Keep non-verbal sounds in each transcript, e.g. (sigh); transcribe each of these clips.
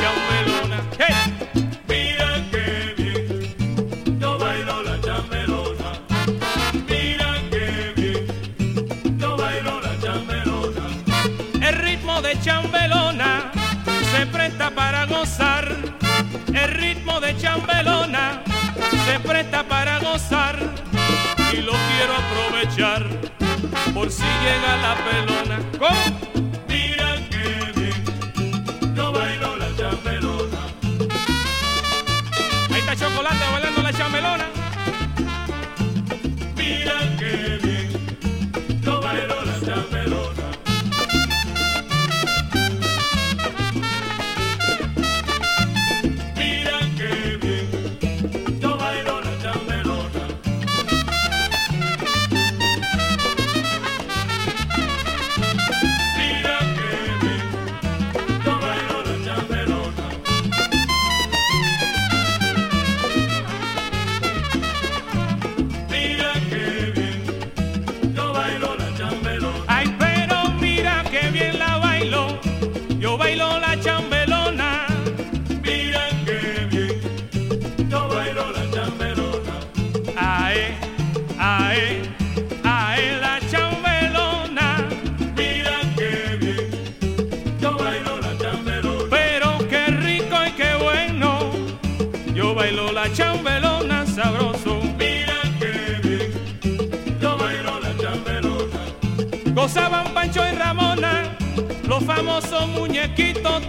Chambelona, mira que bien, yo bailo la chambelona, mira que bien, yo bailo la chambelona, el ritmo de chambelona, se presta para gozar, el ritmo de chambelona, se presta para gozar, y lo quiero aprovechar por si llega la pelona. chocolate bailando la chamelona.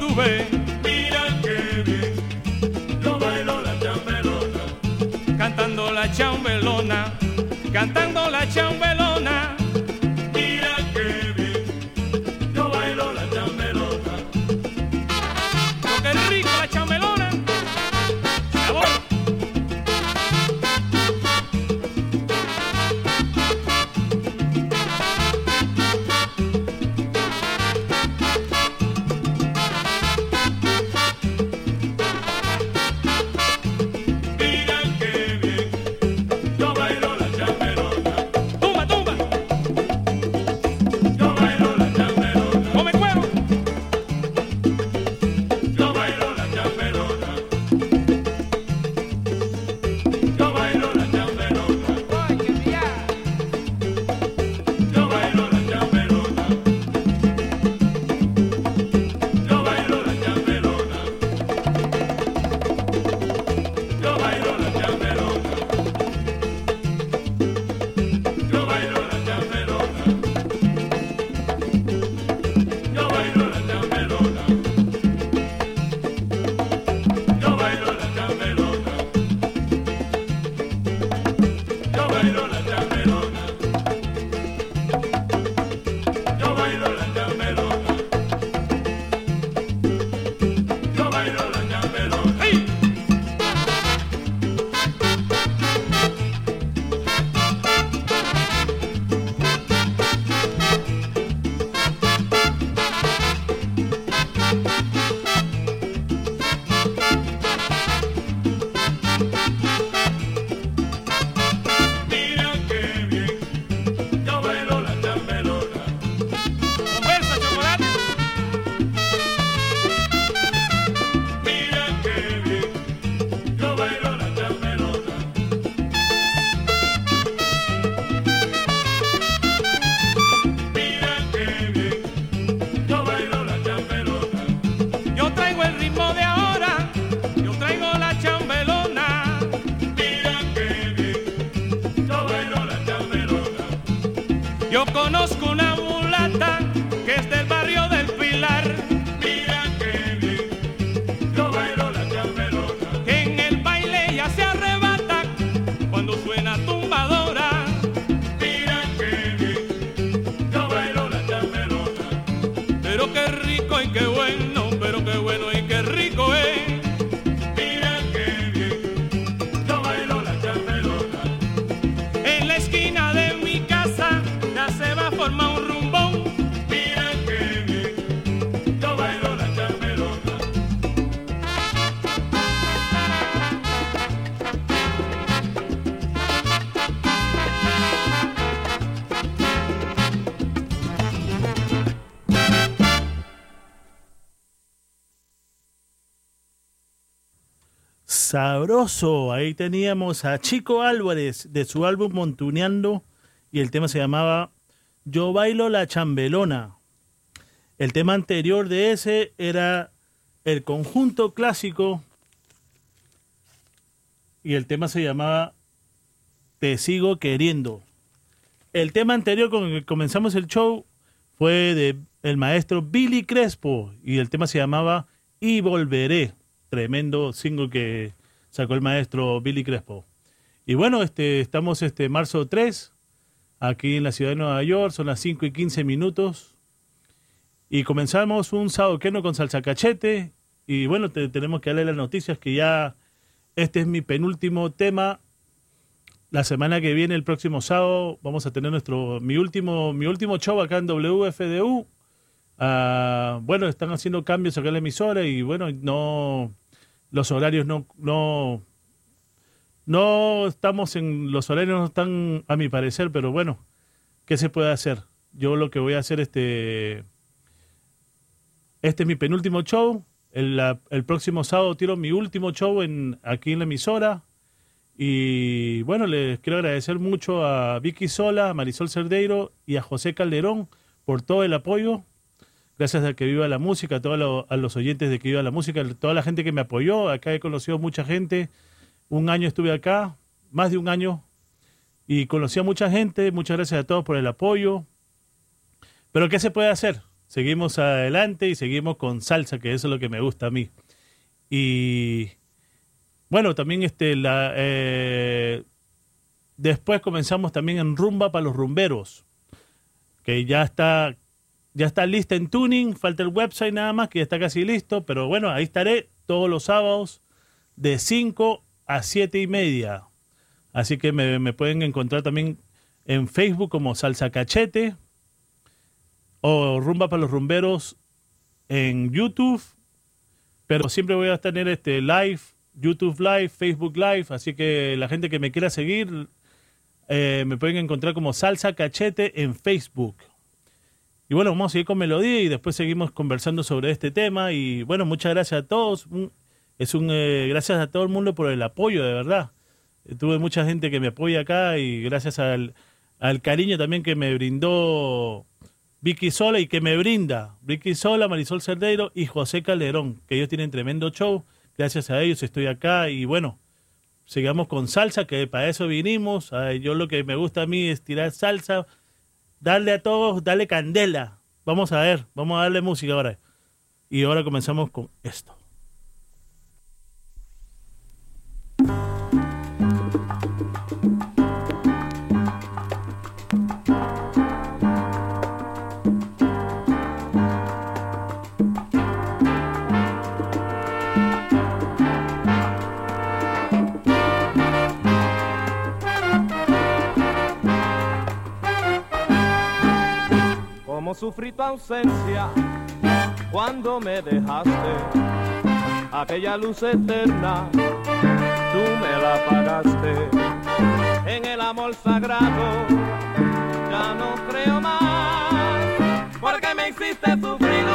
tudo sabroso. Ahí teníamos a Chico Álvarez de su álbum Montuneando y el tema se llamaba Yo bailo la chambelona. El tema anterior de ese era el conjunto clásico y el tema se llamaba Te sigo queriendo. El tema anterior con el que comenzamos el show fue de el maestro Billy Crespo y el tema se llamaba Y volveré. Tremendo single que sacó el maestro Billy Crespo. Y bueno, este, estamos este marzo 3, aquí en la ciudad de Nueva York, son las 5 y 15 minutos. Y comenzamos un sábado que no con salsa cachete. Y bueno, te- tenemos que darle las noticias que ya este es mi penúltimo tema. La semana que viene, el próximo sábado, vamos a tener nuestro mi último mi último show acá en WFDU. Ah, bueno, están haciendo cambios acá en la emisora y bueno, no los horarios no no no estamos en los horarios no están a mi parecer, pero bueno, ¿qué se puede hacer? Yo lo que voy a hacer este este es mi penúltimo show. El, el próximo sábado tiro mi último show en, aquí en la emisora. Y bueno, les quiero agradecer mucho a Vicky Sola, a Marisol Cerdeiro y a José Calderón por todo el apoyo. Gracias a que viva la música, a todos lo- a los oyentes de que viva la música, toda la gente que me apoyó. Acá he conocido mucha gente. Un año estuve acá, más de un año, y conocí a mucha gente. Muchas gracias a todos por el apoyo. Pero ¿qué se puede hacer? Seguimos adelante y seguimos con salsa, que eso es lo que me gusta a mí. Y bueno, también este eh, después comenzamos también en rumba para los rumberos, que ya está ya está lista en tuning, falta el website nada más, que ya está casi listo, pero bueno, ahí estaré todos los sábados de 5 a 7 y media. Así que me, pueden encontrar también en Facebook como Salsa Cachete o Rumba para los Rumberos en YouTube. Pero siempre voy a tener este live, YouTube Live, Facebook Live. Así que la gente que me quiera seguir eh, me pueden encontrar como Salsa Cachete en Facebook. Y bueno, vamos a seguir con melodía y después seguimos conversando sobre este tema. Y bueno, muchas gracias a todos. Es un eh, gracias a todo el mundo por el apoyo, de verdad. Eh, Tuve mucha gente que me apoya acá y gracias al, al cariño también que me brindó Vicky Sola y que me brinda Vicky Sola, Marisol Cerdeiro y José Calderón, que ellos tienen tremendo show. Gracias a ellos estoy acá y bueno, sigamos con salsa, que para eso vinimos. Yo lo que me gusta a mí es tirar salsa, darle a todos, darle candela. Vamos a ver, vamos a darle música ahora. Y ahora comenzamos con esto. Sufrí tu ausencia cuando me dejaste, aquella luz eterna, tú me la apagaste. En el amor sagrado ya no creo más, porque me hiciste sufrir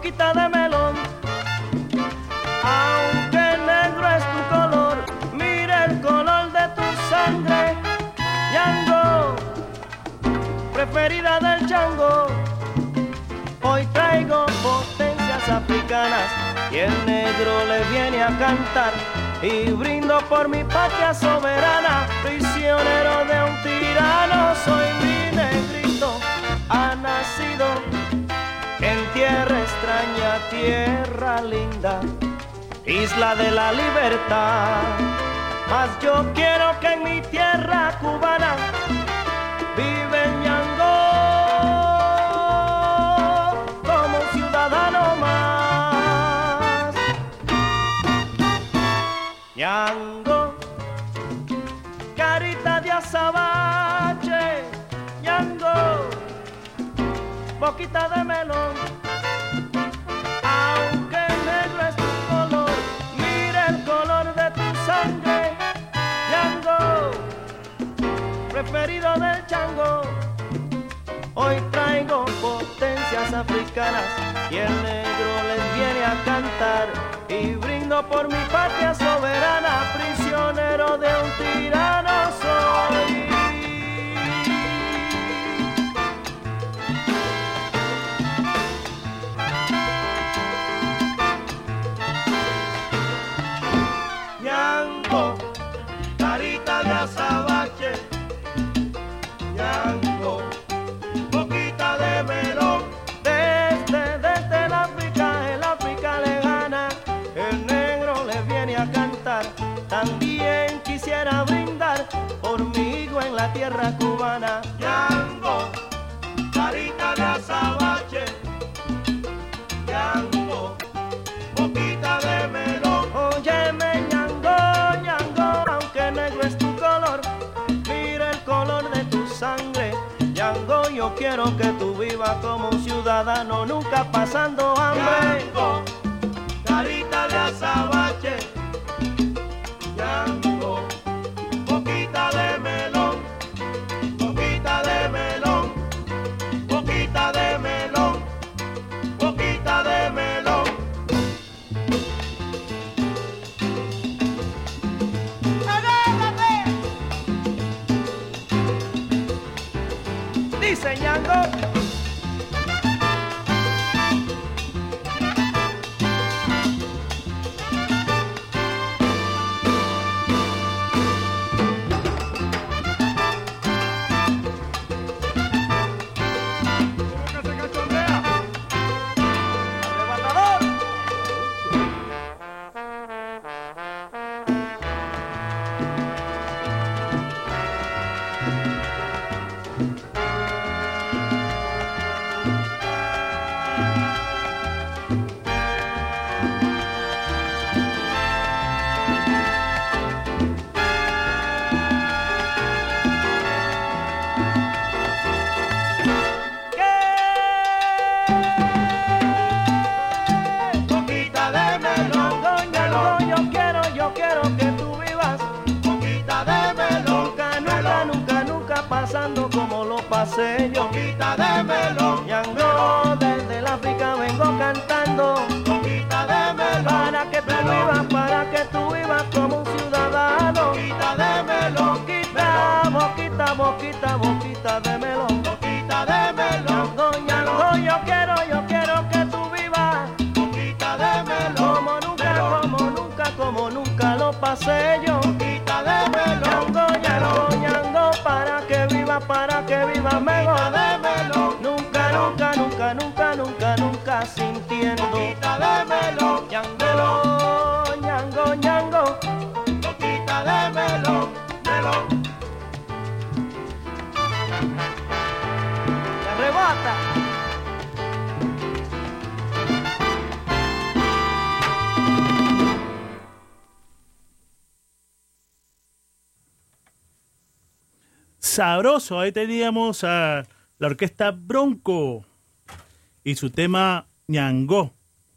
boquita de melón. Aunque negro es tu color, mira el color de tu sangre, Ñango, preferida del chango. Hoy traigo potencias africanas y el negro le viene a cantar y brindo por mi patria soberana, prisionero de un tirano, soy mi negrito, ha nacido tierra extraña, tierra linda, isla de la libertad. Mas yo quiero que en mi tierra cubana vive Ñango como un ciudadano más. Ñango, carita de azabache, Ñango, boquita de melón. Preferido del chango. Hoy traigo potencias africanas y el negro les viene a cantar y brindo por mi patria soberana, prisionero de un tirano que tú vivas como un ciudadano, nunca pasando hambre. Carita de Sabroso, ahí teníamos a la orquesta Bronco y su tema Ñangó,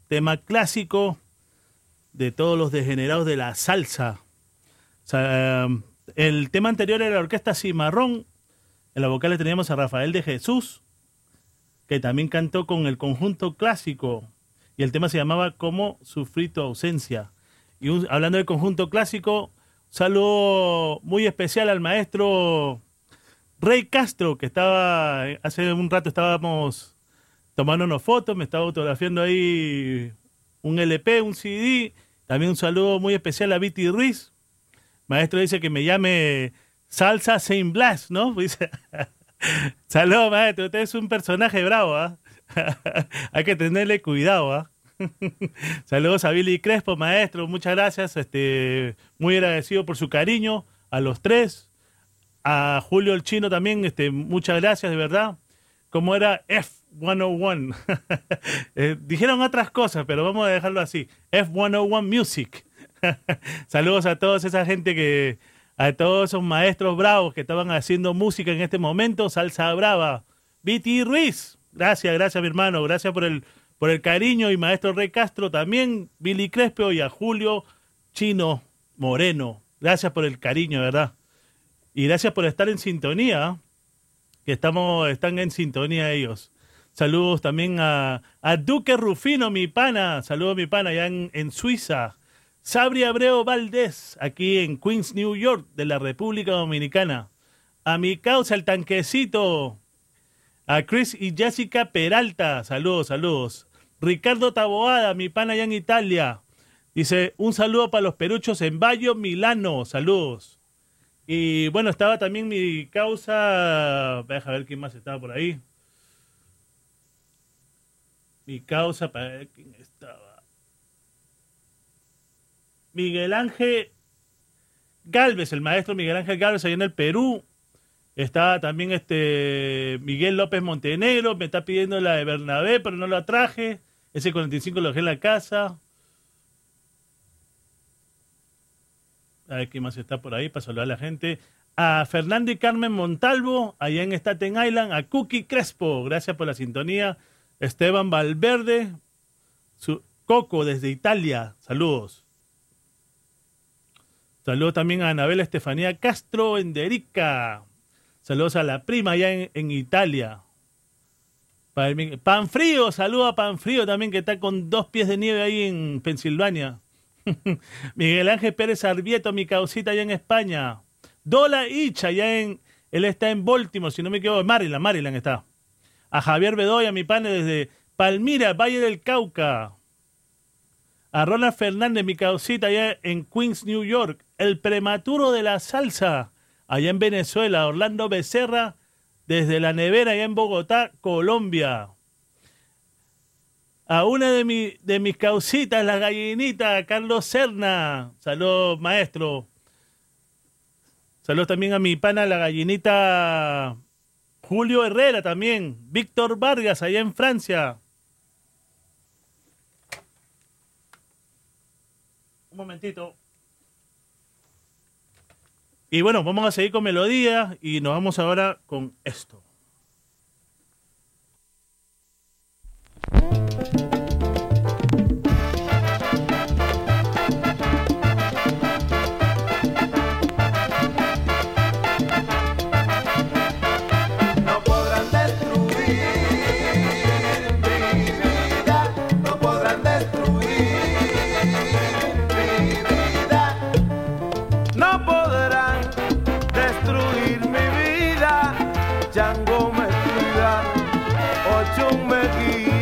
tema clásico de todos los degenerados de la salsa. Eh, el tema anterior era la orquesta Cimarrón, en la vocal teníamos a Rafael de Jesús, que también cantó con el conjunto clásico y el tema se llamaba Cómo sufrí tu ausencia. Y hablando del conjunto clásico, saludo muy especial al maestro Rey Castro, que estaba, hace un rato estábamos tomándonos fotos, me estaba autografiando ahí un LP, un CD. También un saludo muy especial a Viti Ruiz. Maestro dice que me llame Salsa Saint Blas, ¿no? (laughs) Dice, Saludos, maestro. Usted es un personaje bravo, ¿ah? (laughs) Hay que tenerle cuidado, ¿ah? (laughs) Saludos a Billy Crespo, maestro. Muchas gracias. Este, muy agradecido por su cariño a los tres. A Julio el Chino también, este, muchas gracias, de verdad. Como era F101. (laughs) Eh, dijeron otras cosas, pero vamos a dejarlo así. F101 Music. (laughs) Saludos a toda esa gente que, a todos esos maestros bravos que estaban haciendo música en este momento. Salsa Brava. Viti Ruiz. Gracias, gracias, mi hermano. Gracias por el, por el cariño. Y maestro Rey Castro también. Billy Crespo y a Julio Chino Moreno. Gracias por el cariño, verdad. Y gracias por estar en sintonía. Que estamos, están en sintonía ellos. Saludos también a, Duque Rufino, mi pana. Saludos, mi pana, allá en, en Suiza. Sabri Abreu Valdés, aquí en Queens, New York, de la República Dominicana. A mi causa, el tanquecito. A Chris y Jessica Peralta. Saludos, saludos. Ricardo Taboada, mi pana allá en Italia. Dice, un saludo para los peruchos en Bayo, Milano. Saludos. Y bueno, estaba también mi causa. Deja ver quién más estaba por ahí. Mi causa, para ver quién estaba. Miguel Ángel Galvez, el maestro Miguel Ángel Galvez, allá en el Perú. Está también este Miguel López Montenegro, me está pidiendo la de Bernabé, pero no la traje. Ese 45 lo dejé en la casa. A ver quién más está por ahí para saludar a la gente. a Fernando y Carmen Montalvo, allá en Staten Island, a Cookie Crespo, gracias por la sintonía, Esteban Valverde, su, Coco desde Italia, saludos. Saludos también a Anabela Estefanía Castro en Derica. Saludos a la prima allá en, en Italia. Pan Frío, saludos a Pan Frío también que está con dos pies de nieve ahí en Pensilvania. (laughs) Miguel Ángel Pérez Arbieto, mi causita allá en España. Dola Icha, allá en. Él está en Baltimore, si no me equivoco, Maryland, Maryland está. A Javier Bedoya, mi pane desde Palmira, Valle del Cauca. A Ronald Fernández, mi causita allá en Queens, New York. El prematuro de la salsa, allá en Venezuela. Orlando Becerra, desde la nevera allá en Bogotá, Colombia. A una de, mi, de mis causitas, la gallinita, Carlos Serna. Saludos, maestro. Saludos también a mi pana, la gallinita Julio Herrera también. Víctor Vargas, allá en Francia. Un momentito. Y bueno, vamos a seguir con melodía y nos vamos ahora con esto. Me guía.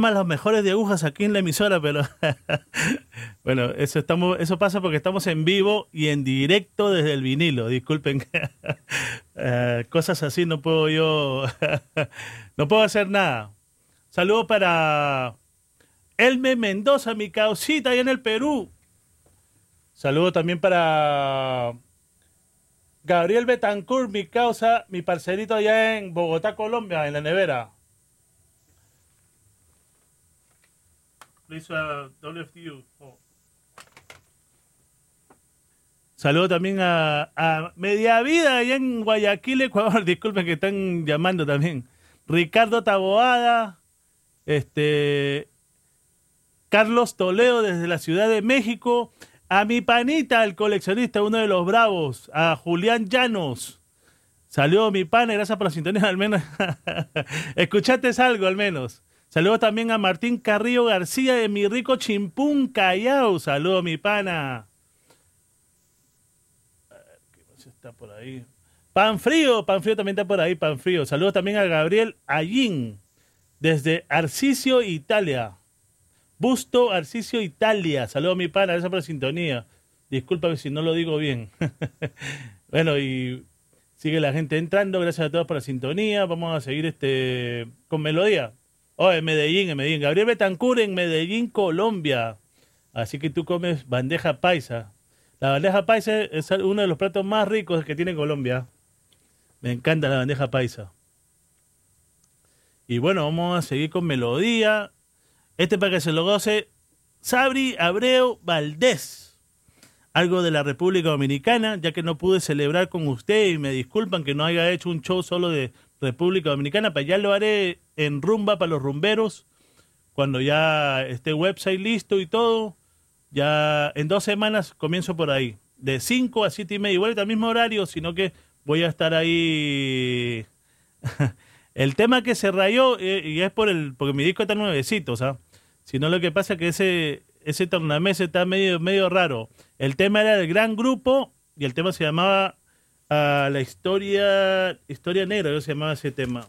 Tenemos las mejores de agujas aquí en la emisora, pero (laughs) bueno, eso estamos, eso pasa porque estamos en vivo y en directo desde el vinilo. Disculpen, (laughs) Eh, cosas así no puedo yo, (laughs) no puedo hacer nada. Saludos para Elme Mendoza, mi causita allá en el Perú. Saludos también para Gabriel Betancourt, mi causa, mi parcerito allá en Bogotá, Colombia, en la nevera. Please, uh, WFDU. Oh. Saludo también a, a Media Vida allá en Guayaquil, Ecuador. (laughs) Disculpen que están llamando también. Ricardo Taboada, este, Carlos Toledo desde la Ciudad de México, a mi panita, el coleccionista, uno de los bravos, a Julián Llanos. Saludos mi pana, gracias por la sintonía, al menos. (laughs) Escuchaste algo, al menos. Saludos también a Martín Carrillo García de mi rico Chimpún Callao. Saludos mi pana. A ver, ¿Qué más está por ahí? Pan frío, pan frío también está por ahí, pan frío. Saludos también a Gabriel Allín desde Arcisio, Italia. Busto, Arcisio, Italia. Saludos mi pana, gracias por la sintonía. Discúlpame si no lo digo bien. (laughs) bueno, y sigue la gente entrando. Gracias a todos por la sintonía. Vamos a seguir este con melodía. Oh, en Medellín, en Medellín. Gabriel Betancur en Medellín, Colombia. Así que tú comes bandeja paisa. La bandeja paisa es uno de los platos más ricos que tiene Colombia. Me encanta la bandeja paisa. Y bueno, vamos a seguir con melodía. Este para que se lo goce Sabri Abreu Valdés. algo de la República Dominicana, ya que no pude celebrar con usted y me disculpan que no haya hecho un show solo de República Dominicana, pero ya lo haré en rumba para los rumberos, cuando ya esté website listo y todo, ya en dos semanas comienzo por ahí, de 5 a 7 y media, igual al mismo horario, sino que voy a estar ahí. (laughs) el tema que se rayó, eh, y es por el, porque mi disco está nuevecito, ¿sabes? Sino lo que pasa es que ese, ese tornamés está medio, medio raro. El tema era del gran grupo y el tema se llamaba ah, La historia, historia negra, yo se llamaba ese tema.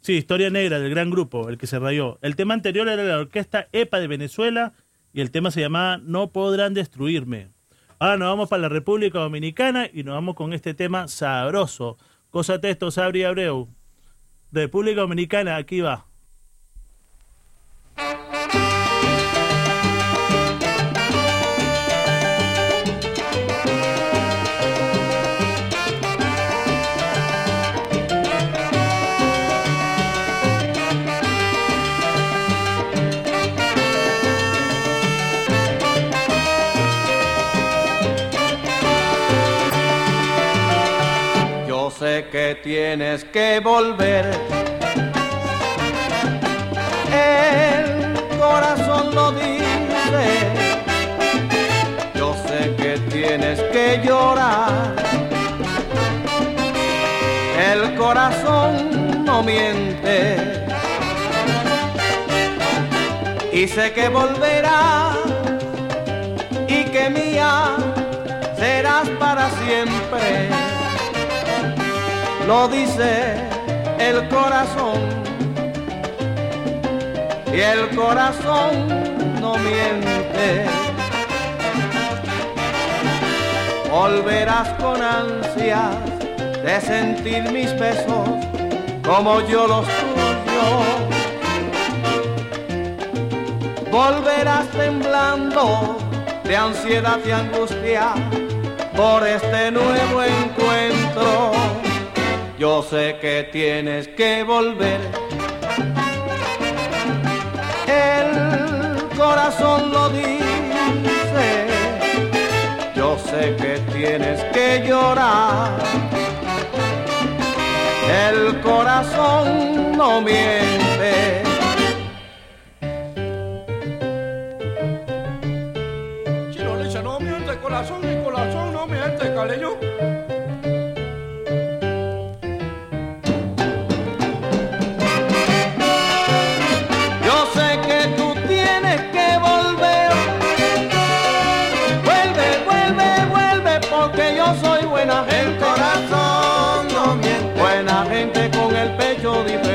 Sí, Historia Negra del gran grupo, el que se rayó. El tema anterior era la orquesta EPA de Venezuela y el tema se llamaba No podrán destruirme. Ahora nos vamos para la República Dominicana y nos vamos con este tema sabroso. Cosa texto, Sabri Abreu. República Dominicana, aquí va. Que tienes que volver. El corazón lo dice. Yo sé que tienes que llorar. El corazón no miente. Y sé que volverás y que mía serás para siempre lo dice el corazón y el corazón no miente. Volverás con ansias de sentir mis besos como yo los tuyos. Volverás temblando de ansiedad y angustia por este nuevo encuentro. Yo sé que tienes que volver. El corazón lo dice. Yo sé que tienes que llorar. El corazón no miente. Dice, no miente corazón, mi corazón no miente, caleño. Buena gente. El corazón no miente. Buena gente con el pecho diferente.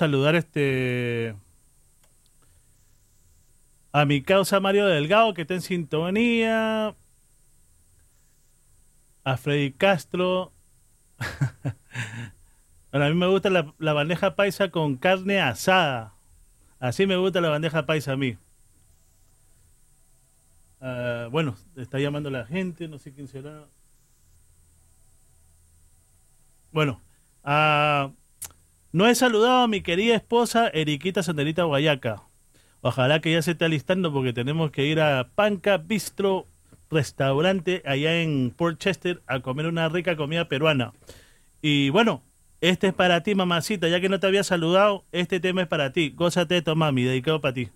Saludar este a mi causa Mario Delgado, que está en sintonía. A Freddy Castro. (laughs) bueno, a mí me gusta la, bandeja paisa con carne asada. Así me gusta la bandeja paisa a mí. Ah, bueno, está llamando la gente, no sé quién será. Bueno, ah, no he saludado a mi querida esposa Eriquita Sandelita Guayaca. Ojalá que ya se esté alistando porque tenemos que ir a Panca Bistro Restaurante allá en Port Chester a comer una rica comida peruana. Y bueno, este es para ti, mamacita, ya que no te había saludado, este tema es para ti. Gózate esto, mami, dedicado para ti.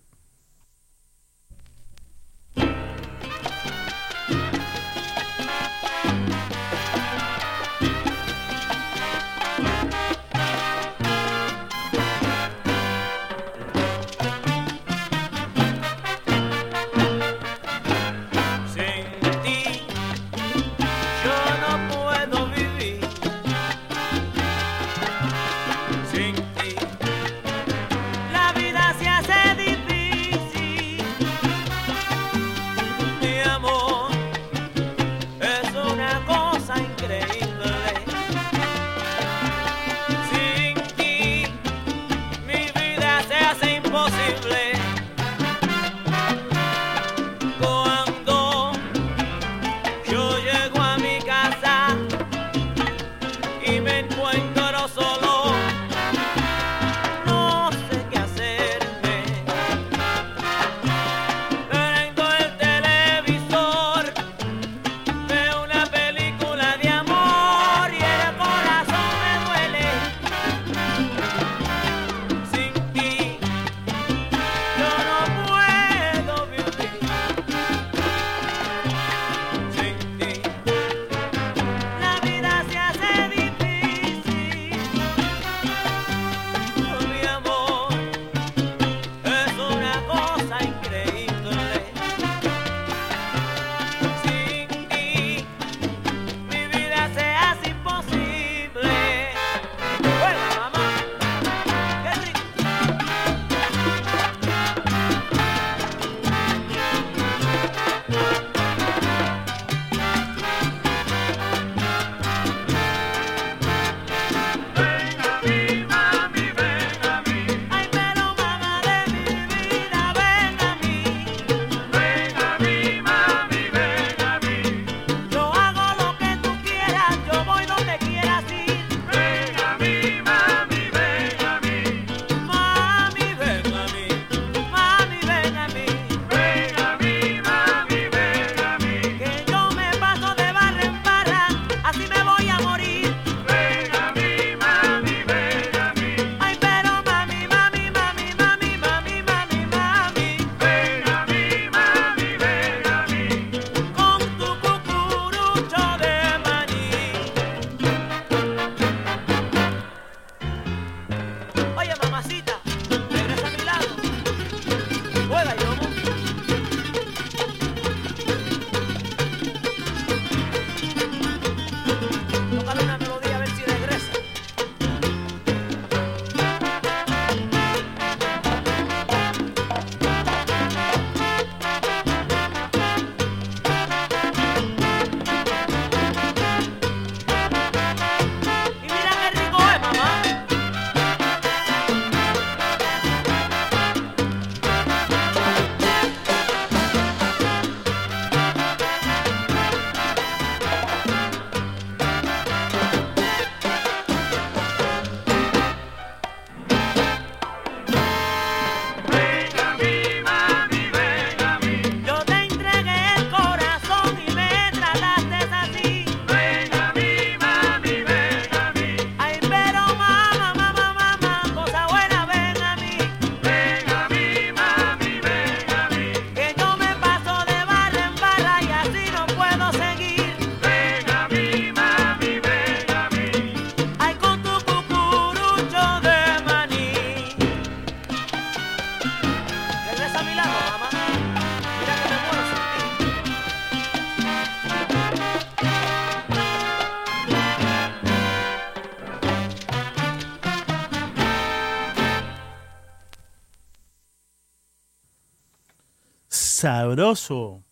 Sabroso.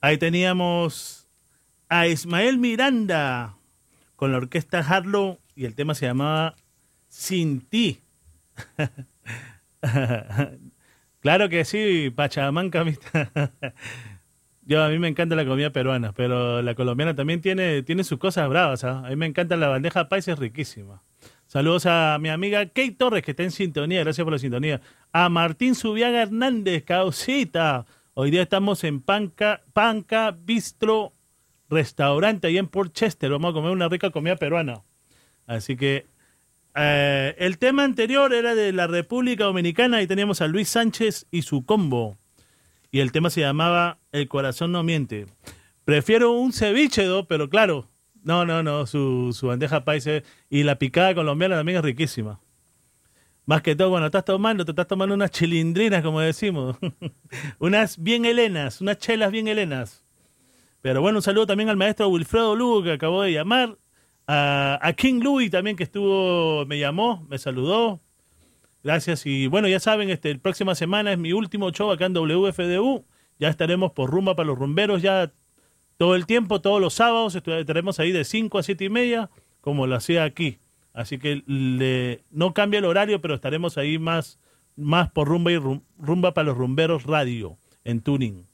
Ahí teníamos a Ismael Miranda con la orquesta Harlow y el tema se llamaba Sin ti. (laughs) claro que sí, Pachamanca. (laughs) Yo a mí me encanta la comida peruana, pero la colombiana también tiene, tiene sus cosas bravas. ¿ah? A mí me encanta la bandeja paisa, es riquísima. Saludos a mi amiga Kate Torres, que está en sintonía. Gracias por la sintonía. A Martín Subiaga Hernández, causita. Hoy día estamos en Panca, Panca Bistro Restaurante, ahí en Port Chester. Vamos a comer una rica comida peruana. Así que eh, el tema anterior era de la República Dominicana y teníamos a Luis Sánchez y su combo. Y el tema se llamaba El corazón no miente. Prefiero un ceviche, pero claro, no, no, no, su, su bandeja paisa y la picada colombiana también es riquísima. Más que todo, cuando estás tomando, te estás tomando unas chilindrinas, como decimos. (laughs) unas bien helenas, unas chelas bien helenas. Pero bueno, un saludo también al maestro Wilfredo Lugo, que acabó de llamar. A, a King Louis también, que estuvo, me llamó, me saludó. Gracias. Y bueno, ya saben, este, el próxima semana es mi último show acá en WFDU. Ya estaremos por rumba para los rumberos ya todo el tiempo, todos los sábados. Estaremos ahí de 5 a 7 y media, como lo hacía aquí. Así que le, no cambia el horario, pero estaremos ahí más, más por rumba y rum- rumba para los rumberos radio en tuning.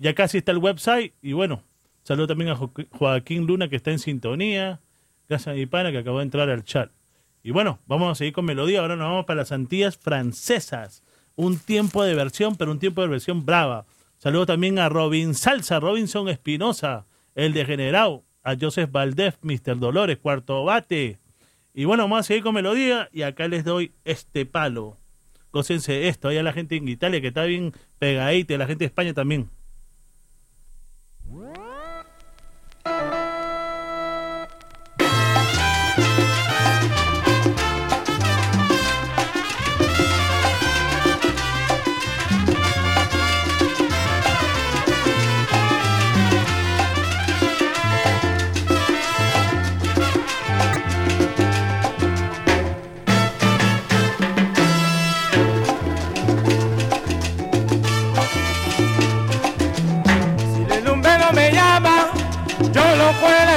Ya casi está el website y bueno, saludo también a Jo- Joaquín Luna que está en sintonía. Gracias a mi pana que acabó de entrar al chat. Y bueno, vamos a seguir con melodía. Ahora nos vamos para las Antillas francesas. Un tiempo de versión, pero un tiempo de versión brava. Saludo también a Robin Salsa, Robinson Espinosa, el degenerado, a Joseph Valdez, Mr. Dolores, Cuarto Bate. Y bueno, vamos a seguir con melodía y acá les doy este palo. Gócense esto, hay a la gente en Italia que está bien pegadita, la gente de España también.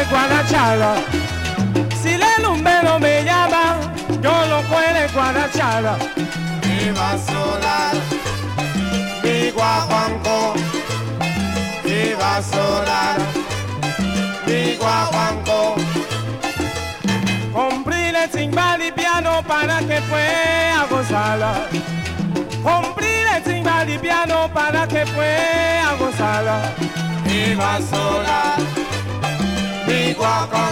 Guadachala. Si el lumbero me llama, yo lo cuelo en Guadachala. Viva Solar, mi guaguanco. Viva Solar, mi guaguanco. Compré el timbal y piano para que pueda gozarla. Compré el timbal y piano para que pueda gozarla. Viva Solar, mi guaguanco.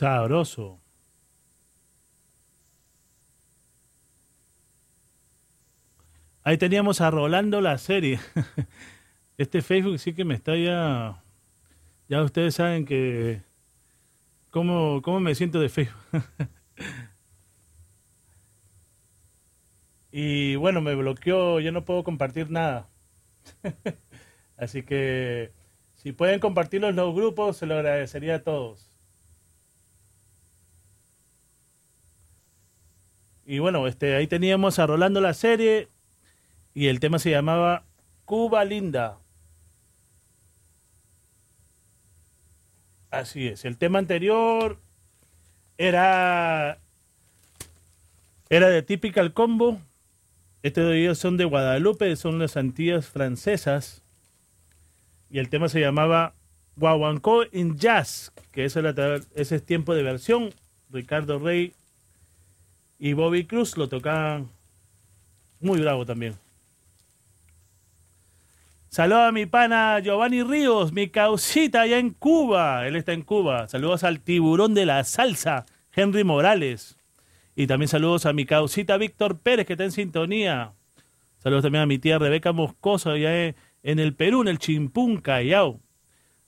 Sabroso. Ahí teníamos a Rolando la serie. (laughs) Este Facebook sí que me está ya. Ya ustedes saben que. ¿Cómo, cómo me siento de Facebook? (laughs) y bueno, me bloqueó, yo no puedo compartir nada. (laughs) Así que si pueden compartirlo en los grupos, se lo agradecería a todos. Y bueno, este, ahí teníamos a Rolando la serie y el tema se llamaba Cuba Linda. Así es, el tema anterior era era de Typical Combo. Estos de son de Guadalupe, son las Antillas francesas. Y el tema se llamaba Guaguancó in Jazz, que ese es tiempo de versión. Ricardo Rey y Bobby Cruz lo tocaban muy bravo también. Saludos a mi pana Giovanni Ríos, mi causita allá en Cuba. Él está en Cuba. Saludos al tiburón de la salsa, Henry Morales. Y también saludos a mi causita Víctor Pérez, que está en sintonía. Saludos también a mi tía Rebeca Moscoso, allá en el Perú, en el Chimpún, Callao.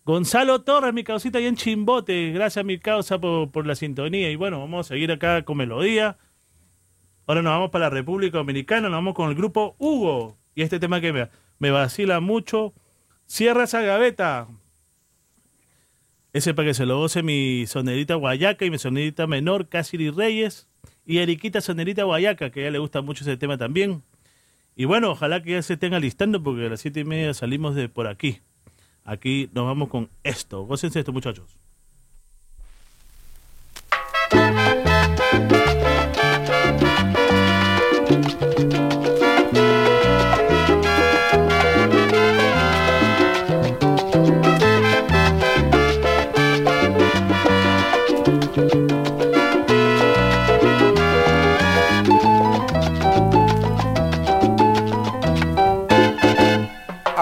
Gonzalo Torres, mi causita allá en Chimbote. Gracias, mi causa, por, por la sintonía. Y bueno, vamos a seguir acá con melodía. Ahora nos vamos para la República Dominicana, nos vamos con el grupo Hugo. Y este tema que me, me vacila mucho. Cierra esa gaveta. Ese para que se lo goce mi sonerita guayaca y mi sonerita menor, Cassidy Reyes. Y Eriquita sonerita guayaca, que a ella le gusta mucho ese tema también. Y bueno, ojalá que ya se estén alistando porque a las siete y media salimos de por aquí. Aquí nos vamos con esto. Gócense esto, muchachos.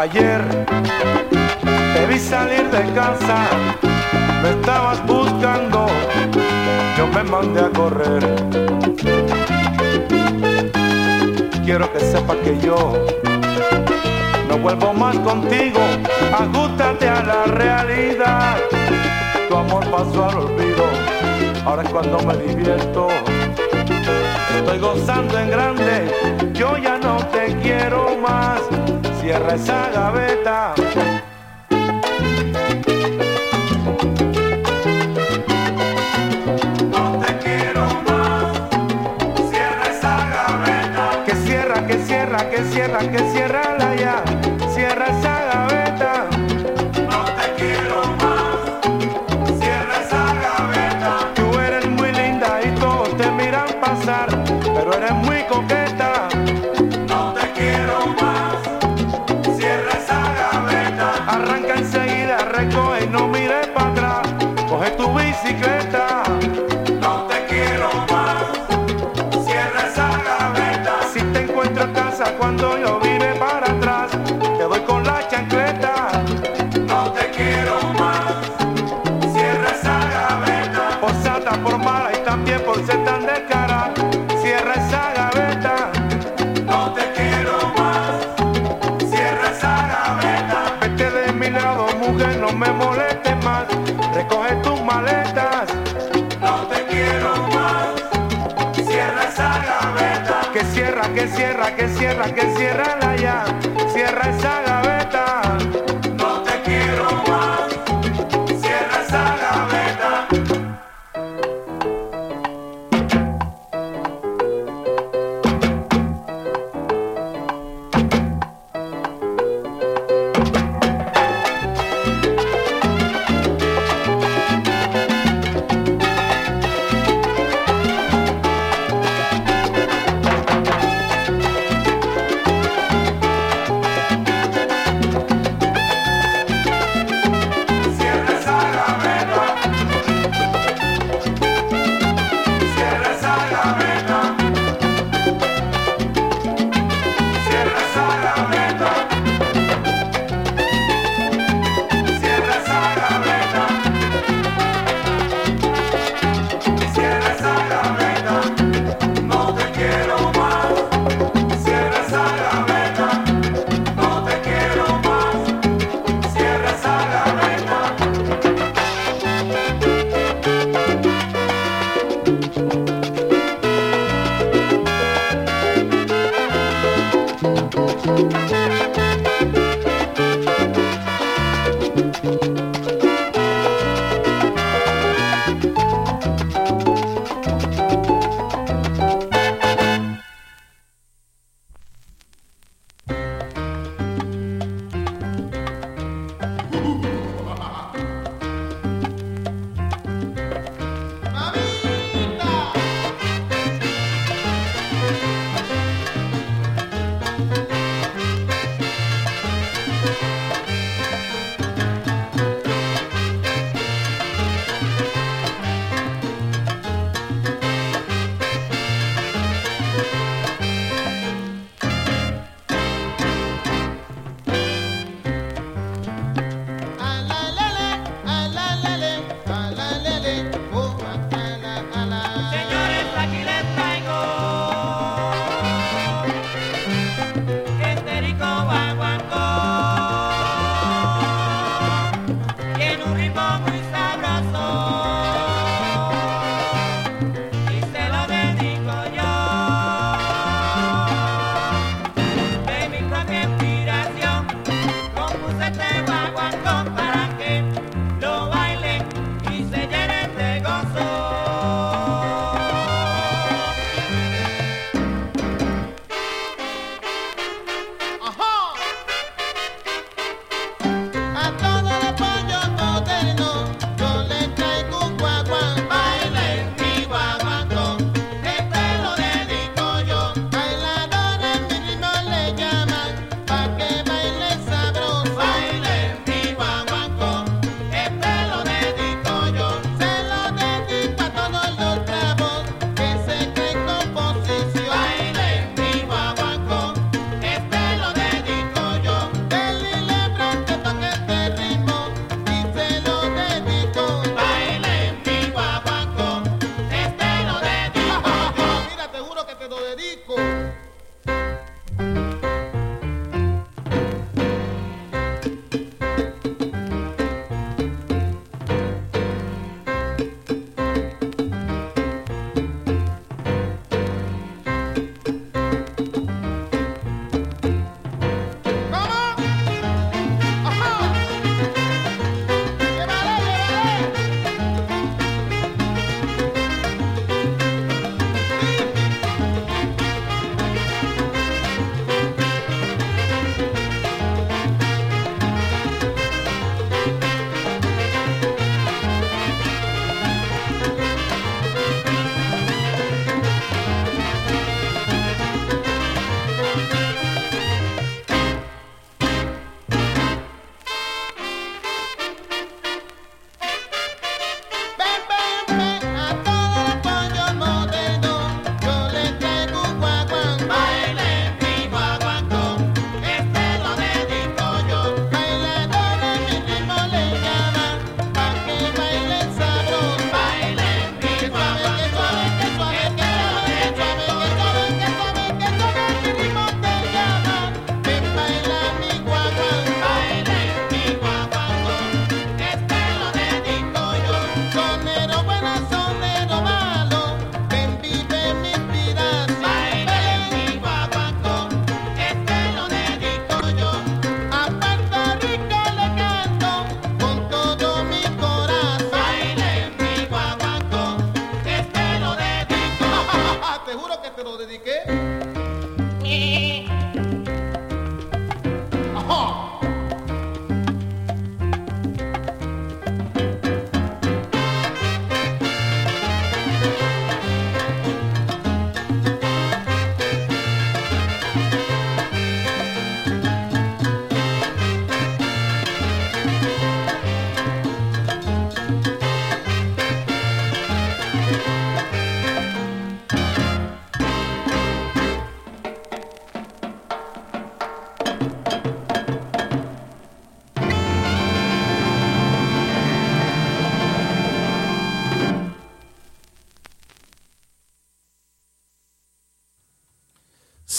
Ayer te vi salir de casa, me estabas buscando, yo me mandé a correr. Quiero que sepas que yo no vuelvo más contigo, ajustate a la realidad. Tu amor pasó al olvido, ahora es cuando me divierto. Estoy gozando en grande, yo ya no te quiero más. Cierra esa gaveta. No te quiero más. Cierra esa gaveta. Que cierra, que cierra, que cierra, que cierra la ya. Me molestes más. Recoge tus maletas. No te quiero más. Cierra esa gaveta. Que cierra, que cierra, que cierra, que cierra la ya. Cierra esa gaveta.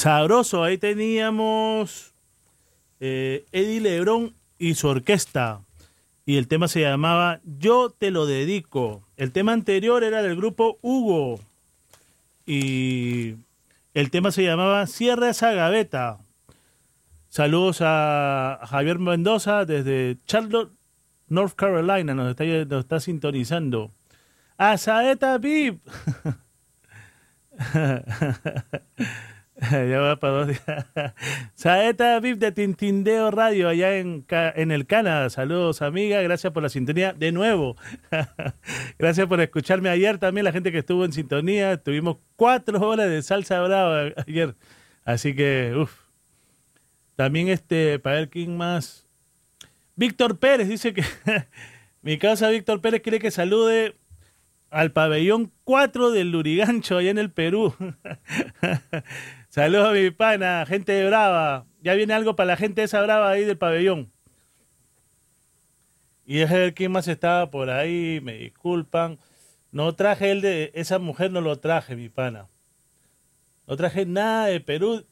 Sabroso, ahí teníamos eh, Eddie Lebrón y su orquesta. Y el tema se llamaba Yo te lo dedico. El tema anterior era del grupo Hugo. Y el tema se llamaba Cierra esa gaveta. Saludos a Javier Mendoza desde Charlotte, North Carolina. Nos está, nos está sintonizando. A Saeta. (laughs) (laughs) ya va para dos días. (laughs) Saeta VIP de Tintindeo Radio allá en, en el Canadá. Saludos, amiga. Gracias por la sintonía de nuevo. (laughs) Gracias por escucharme ayer también, la gente que estuvo en sintonía. Tuvimos cuatro horas de salsa brava ayer. Así que, uff. También este, para ver quién más. Víctor Pérez dice que mi casa Víctor Pérez quiere que salude al pabellón 4 del Lurigancho allá en el Perú. Saludos a mi pana, gente de Brava. Ya viene algo para la gente esa Brava ahí del pabellón. Y déjame ver quién más estaba por ahí, me disculpan. No traje el de esa mujer, no lo traje, mi pana. No traje nada de Perú.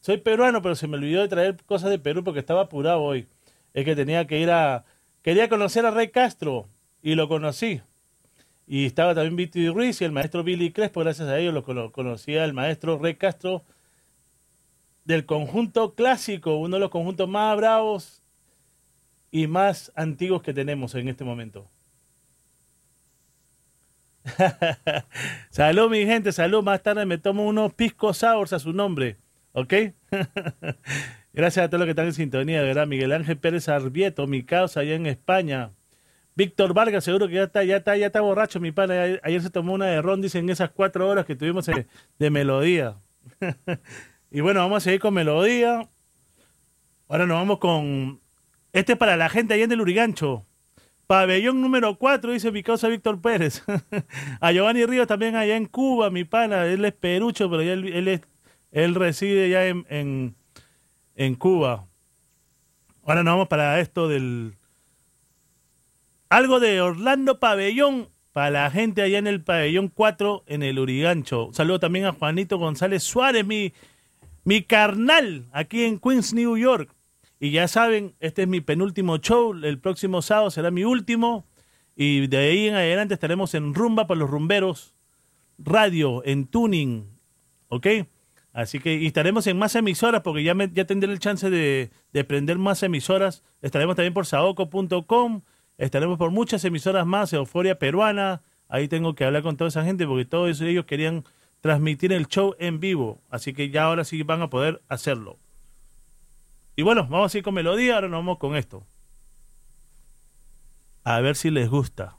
Soy peruano, pero se me olvidó de traer cosas de Perú porque estaba apurado hoy. Es que tenía que ir a... Quería conocer a Rey Castro y lo conocí. Y estaba también Viti Ruiz y el maestro Billy Crespo, gracias a ellos lo cono- conocía el maestro Rey Castro del conjunto clásico, uno de los conjuntos más bravos y más antiguos que tenemos en este momento. (laughs) salud, mi gente, salud. Más tarde me tomo unos pisco sours a su nombre, ¿ok? (laughs) Gracias a todos los que están en sintonía, verdad. Miguel Ángel Pérez Arbieto, mi causa allá en España. Víctor Vargas, seguro que ya está, ya está, ya está borracho, mi pana. Ayer, se tomó una de ron, dicen esas cuatro horas que tuvimos de melodía. (laughs) y bueno, vamos a seguir con melodía. Ahora nos vamos con. Este es para la gente allá en el Urigancho. Pabellón número 4, dice mi causa Víctor Pérez. (laughs) a Giovanni Ríos también allá en Cuba, mi pana. Él es perucho, pero él, él, él reside ya en, en, en Cuba. Ahora nos vamos para esto del. Algo de Orlando Pabellón para la gente allá en el pabellón 4 en el Urigancho. Un saludo también a Juanito González Suárez, mi, mi carnal, aquí en Queens, New York. Y ya saben, este es mi penúltimo show. El próximo sábado será mi último. Y de ahí en adelante estaremos en Rumba para los Rumberos, radio, en tuning. ¿Ok? Así que y estaremos en más emisoras porque ya, me- ya tendré el chance de, de prender más emisoras. Estaremos también por saoco.com. Estaremos por muchas emisoras más, Euforia Peruana. Ahí tengo que hablar con toda esa gente porque todos ellos querían transmitir el show en vivo. Así que ya ahora sí van a poder hacerlo. Y bueno, vamos a ir con melodía, ahora nos vamos con esto. A ver si les gusta.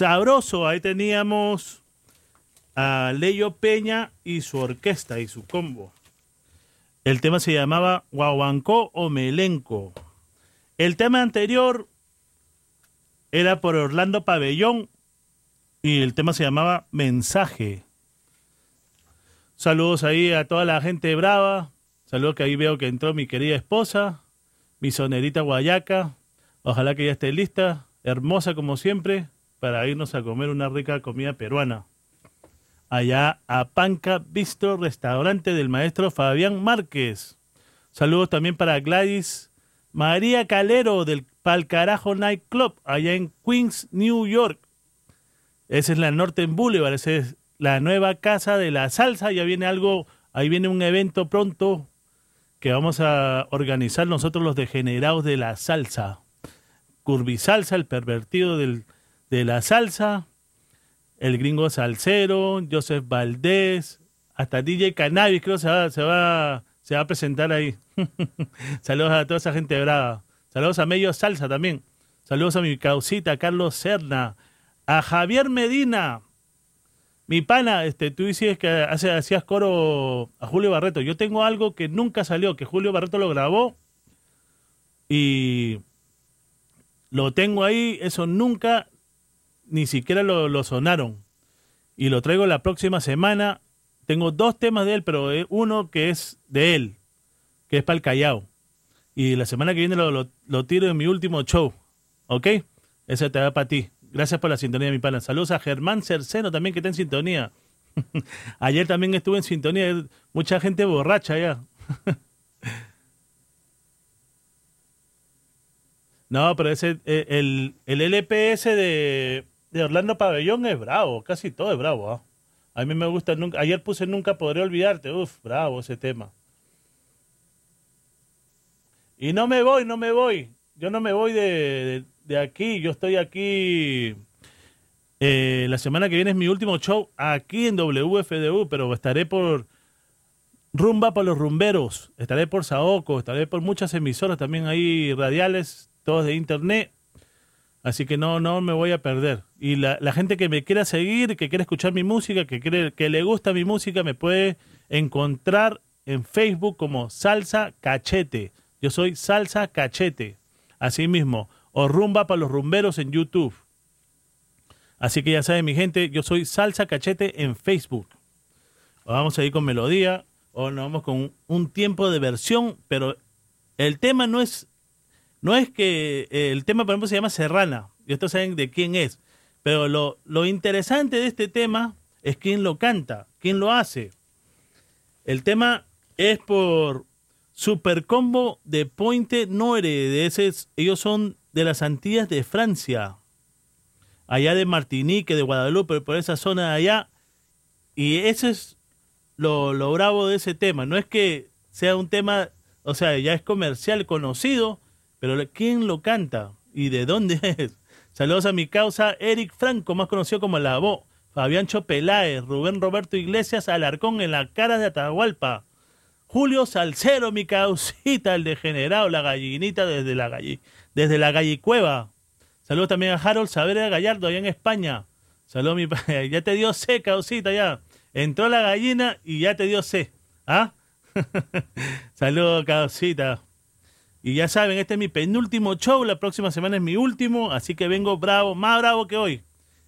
Sabroso, ahí teníamos a Leyo Peña y su orquesta y su combo. El tema se llamaba Guaguancó o Melenco. El tema anterior era por Orlando Pabellón y el tema se llamaba Mensaje. Saludos ahí a toda la gente brava. Saludos que ahí veo que entró mi querida esposa, mi sonerita guayaca. Ojalá que ya esté lista, hermosa como siempre, para irnos a comer una rica comida peruana. Allá a Panca Bistro, restaurante del maestro Fabián Márquez. Saludos también para Gladys María Calero del Palcarajo Night Club, allá en Queens, New York. Esa es la Norton Boulevard, esa es la nueva casa de la salsa. Ya viene algo, ahí viene un evento pronto que vamos a organizar nosotros los degenerados de la salsa. Curvi Salsa, el pervertido del, de la salsa, el gringo salsero, Joseph Valdés, hasta DJ Cannabis creo se va, se va, se va a presentar ahí. (laughs) Saludos a toda esa gente brava. Saludos a Medio Salsa también. Saludos a mi causita, Carlos Serna. A Javier Medina. Mi pana, este, tú dices que hacías coro a Julio Barreto. Yo tengo algo que nunca salió, que Julio Barreto lo grabó y lo tengo ahí. Eso nunca, ni siquiera lo, lo sonaron. Y lo traigo la próxima semana. Tengo dos temas de él, pero eh, uno que es de él, que es para el Callao. Y la semana que viene lo, lo- tiro en mi último show. ¿Ok? Ese te va para ti. Gracias por la sintonía, mi pana. Saludos a Germán Cerceno también, que está en sintonía. (laughs) Ayer también estuve en sintonía. Mucha gente borracha ya. (laughs) no, pero ese, eh, el, el LPS de, de Orlando Pabellón es bravo. Casi todo es bravo. ¿ah? A mí me gusta. Nunca, ayer puse Nunca Podré Olvidarte. Uf, bravo ese tema. Y no me voy, no me voy. Yo no me voy de, de- de aquí. Yo estoy aquí. eh, la semana que viene es mi último show aquí en WFDU, pero estaré por Rumba para los Rumberos. Estaré por Saoco, estaré por muchas emisoras también ahí radiales, todos de internet. Así que no, no me voy a perder. Y la, la gente que me quiera seguir, que quiera escuchar mi música, que, quiere, que le gusta mi música, me puede encontrar en Facebook como Salsa Cachete. Yo soy Salsa Cachete. Así mismo. O Rumba para los Rumberos en YouTube. Así que ya saben, mi gente, yo soy Salsa Cachete en Facebook. O vamos a ir con melodía, o nos vamos con un, un tiempo de versión, pero el tema no es no es que eh, el tema, por ejemplo, se llama Serrana, y ustedes saben de quién es, pero lo, interesante de este tema es quién lo canta, quién lo hace. El tema es por Super Combo de Pointe Noire, de ese, ellos son de las Antillas de Francia, allá de Martinique, de Guadalupe, por esa zona de allá, y eso es lo, lo bravo de ese tema, no es que sea un tema, o sea, ya es comercial, conocido, pero ¿quién lo canta? ¿Y de dónde (laughs) es? Saludos a mi causa Eric Franco, más conocido como La Voz, Fabián Peláez, Rubén Roberto Iglesias Alarcón en la cara de Atahualpa, Julio Salcero, mi causita, el degenerado, la gallinita desde la galli, desde la gallicueva. Saludos también a Harold Saavedra Gallardo, allá en España. Saludos, mi (laughs) ya te dio C, causita, ya. Entró la gallina y ya te dio C. ¿Ah? (laughs) Saludos, causita. Y ya saben, este es mi penúltimo show, la próxima semana es mi último, así que vengo bravo, más bravo que hoy.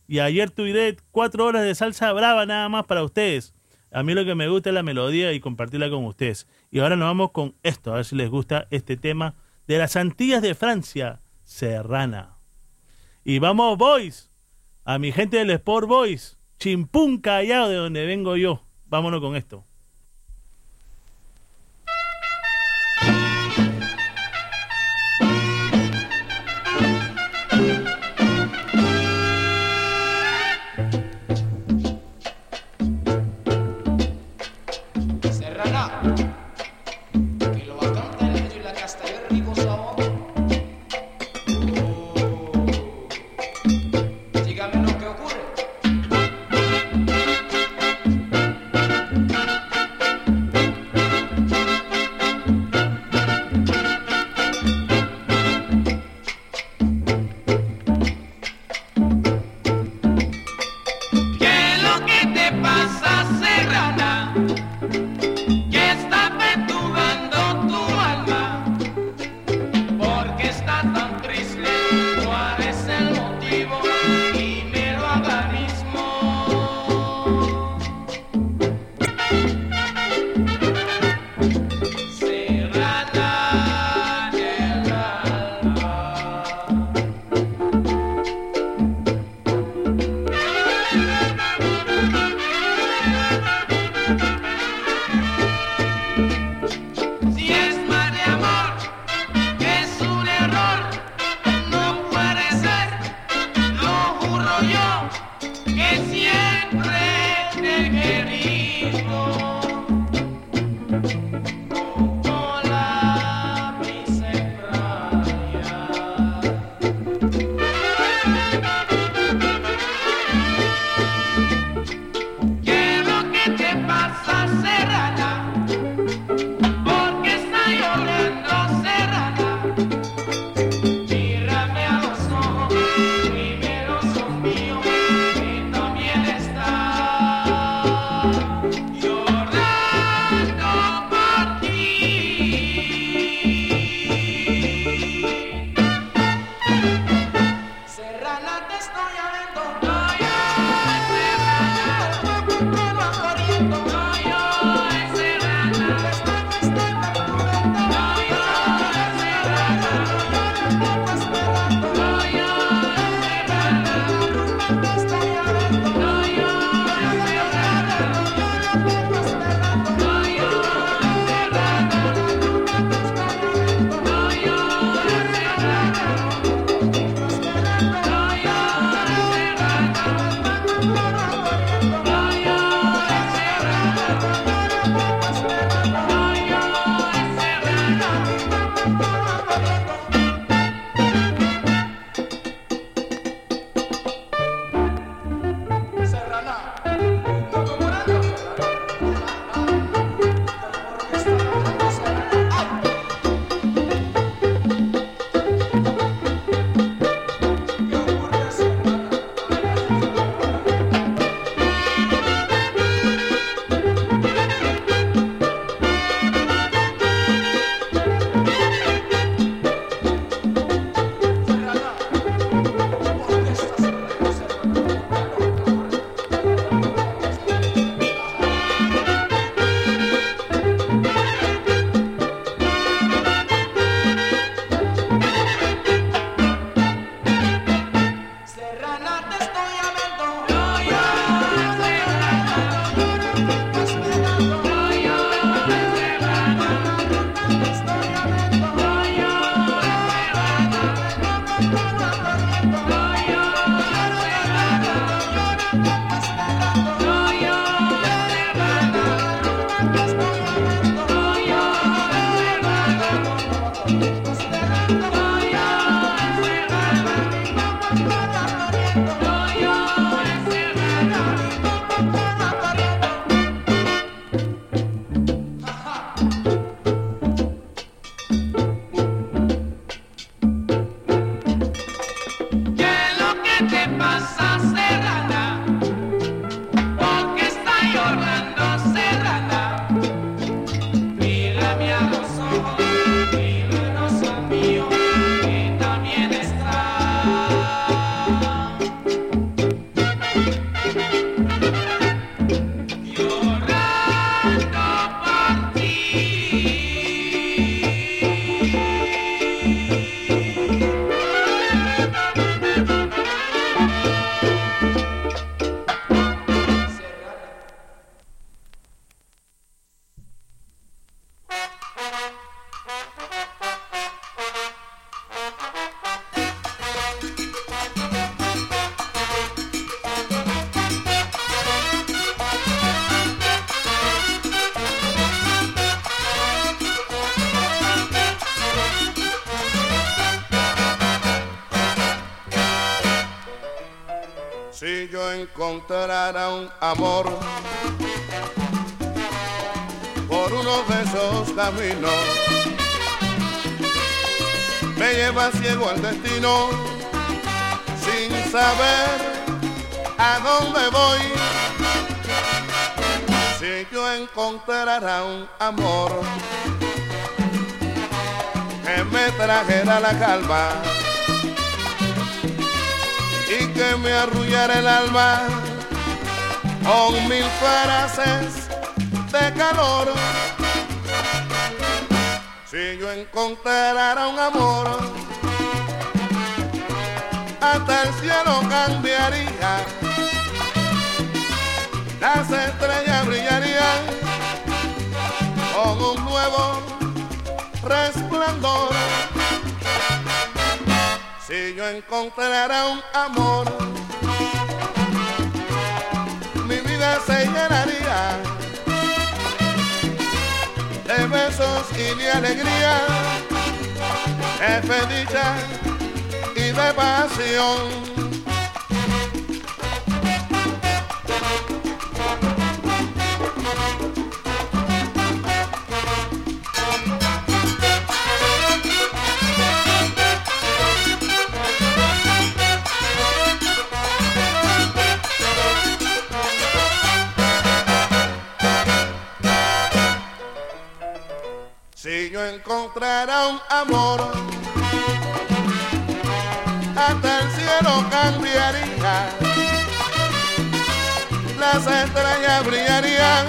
Y ayer tuve cuatro horas de salsa brava nada más para ustedes. A mí lo que me gusta es la melodía y compartirla con ustedes. Y ahora nos vamos con esto, a ver si les gusta este tema de las Antillas de Francia, Serrana. Y vamos, boys, a mi gente del Sport Boys, Chimpún Callao, de donde vengo yo. Vámonos con esto. Yo encontrara un amor por uno de esos caminos, me lleva ciego al destino sin saber a dónde voy. Si yo encontrara un amor que me trajera la calma y que me arrullara el alma con mil frases de calor. Si yo encontrara un amor, hasta el cielo cambiaría, las estrellas brillarían con un nuevo resplandor. Si yo encontrara un amor, vida se llenaría de besos y de alegría, de felicidad y de pasión. Encontrara un amor, hasta el cielo cambiaría, las estrellas brillarían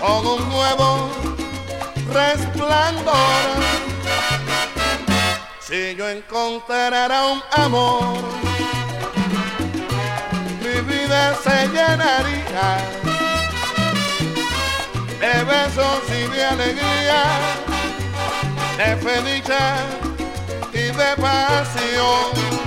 con un nuevo resplandor. Si yo encontrara un amor, mi vida se llenaría de besos y de alegría, de felicidad y de pasión.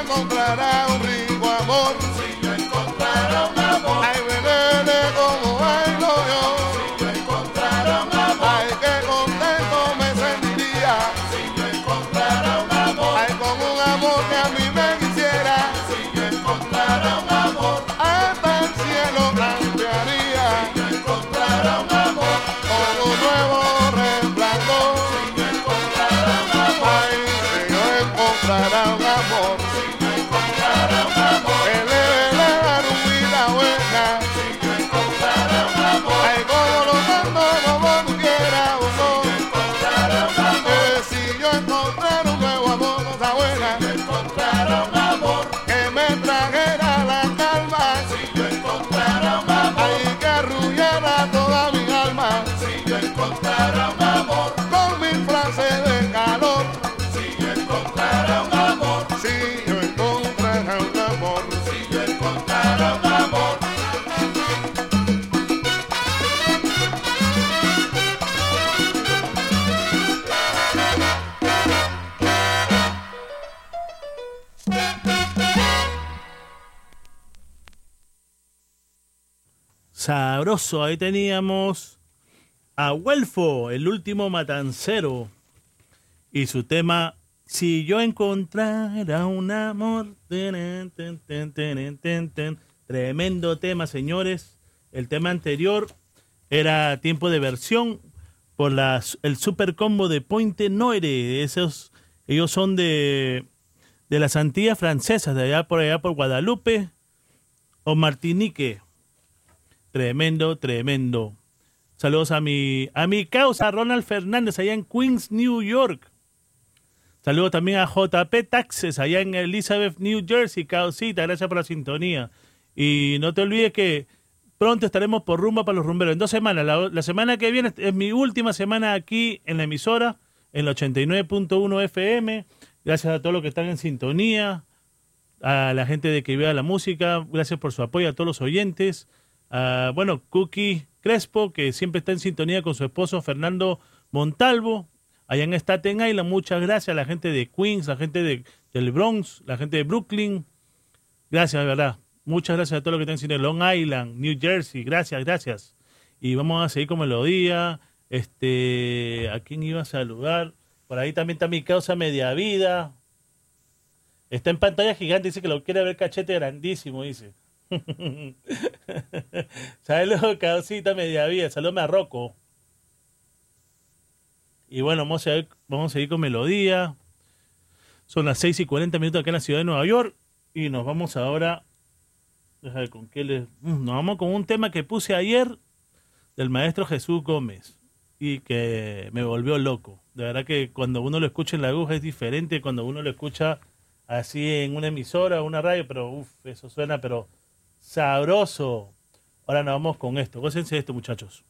encontrará un rico amor. Ahí teníamos a Welfo, el último matancero, y su tema Si yo encontrara un amor. Ten, ten, ten, Tremendo tema, señores. El tema anterior era tiempo de versión por el super combo de Pointe Noire. Esos, ellos son de, de las Antillas Francesas, de allá por allá por Guadalupe o Martinique. Tremendo, tremendo. Saludos a mi, a mi causa Ronald Fernández allá en Queens, New York. Saludos también a JP Taxes allá en Elizabeth, New Jersey, causita. Gracias por la sintonía. Y no te olvides que pronto estaremos por rumba para los rumberos. En dos semanas. La, semana que viene es mi última semana aquí en la emisora, en la 89.1 FM. Gracias a todos los que están en sintonía, a la gente de que vea la música. Gracias por su apoyo, a todos los oyentes. Ah, bueno, Cookie Crespo, que siempre está en sintonía con su esposo Fernando Montalvo, allá en Staten Island. Muchas gracias a la gente de Queens, la gente de, del Bronx, la gente de Brooklyn. Gracias, de verdad. Muchas gracias a todos los que están en Long Island, New Jersey. Gracias, gracias. Y vamos a seguir con melodía. Este, ¿A quién iba a saludar? Por ahí también está mi causa Media Vida. Está en pantalla gigante, dice que lo quiere ver cachete grandísimo, dice. (laughs) Saludos, Causita Mediavía. Saludos, Marroco. Y bueno, vamos a, vamos a seguir con melodía. Son las 6 y 40 minutos acá en la ciudad de Nueva York. Y nos vamos ahora. Déjame con qué les. Mm, nos vamos con un tema que puse ayer del maestro Jesús Gómez. Y que me volvió loco. De verdad que cuando uno lo escucha en la aguja es diferente cuando uno lo escucha así en una emisora, una radio, pero uff, eso suena, pero Sabroso. Ahora nos vamos con esto. Gócense esto, muchachos.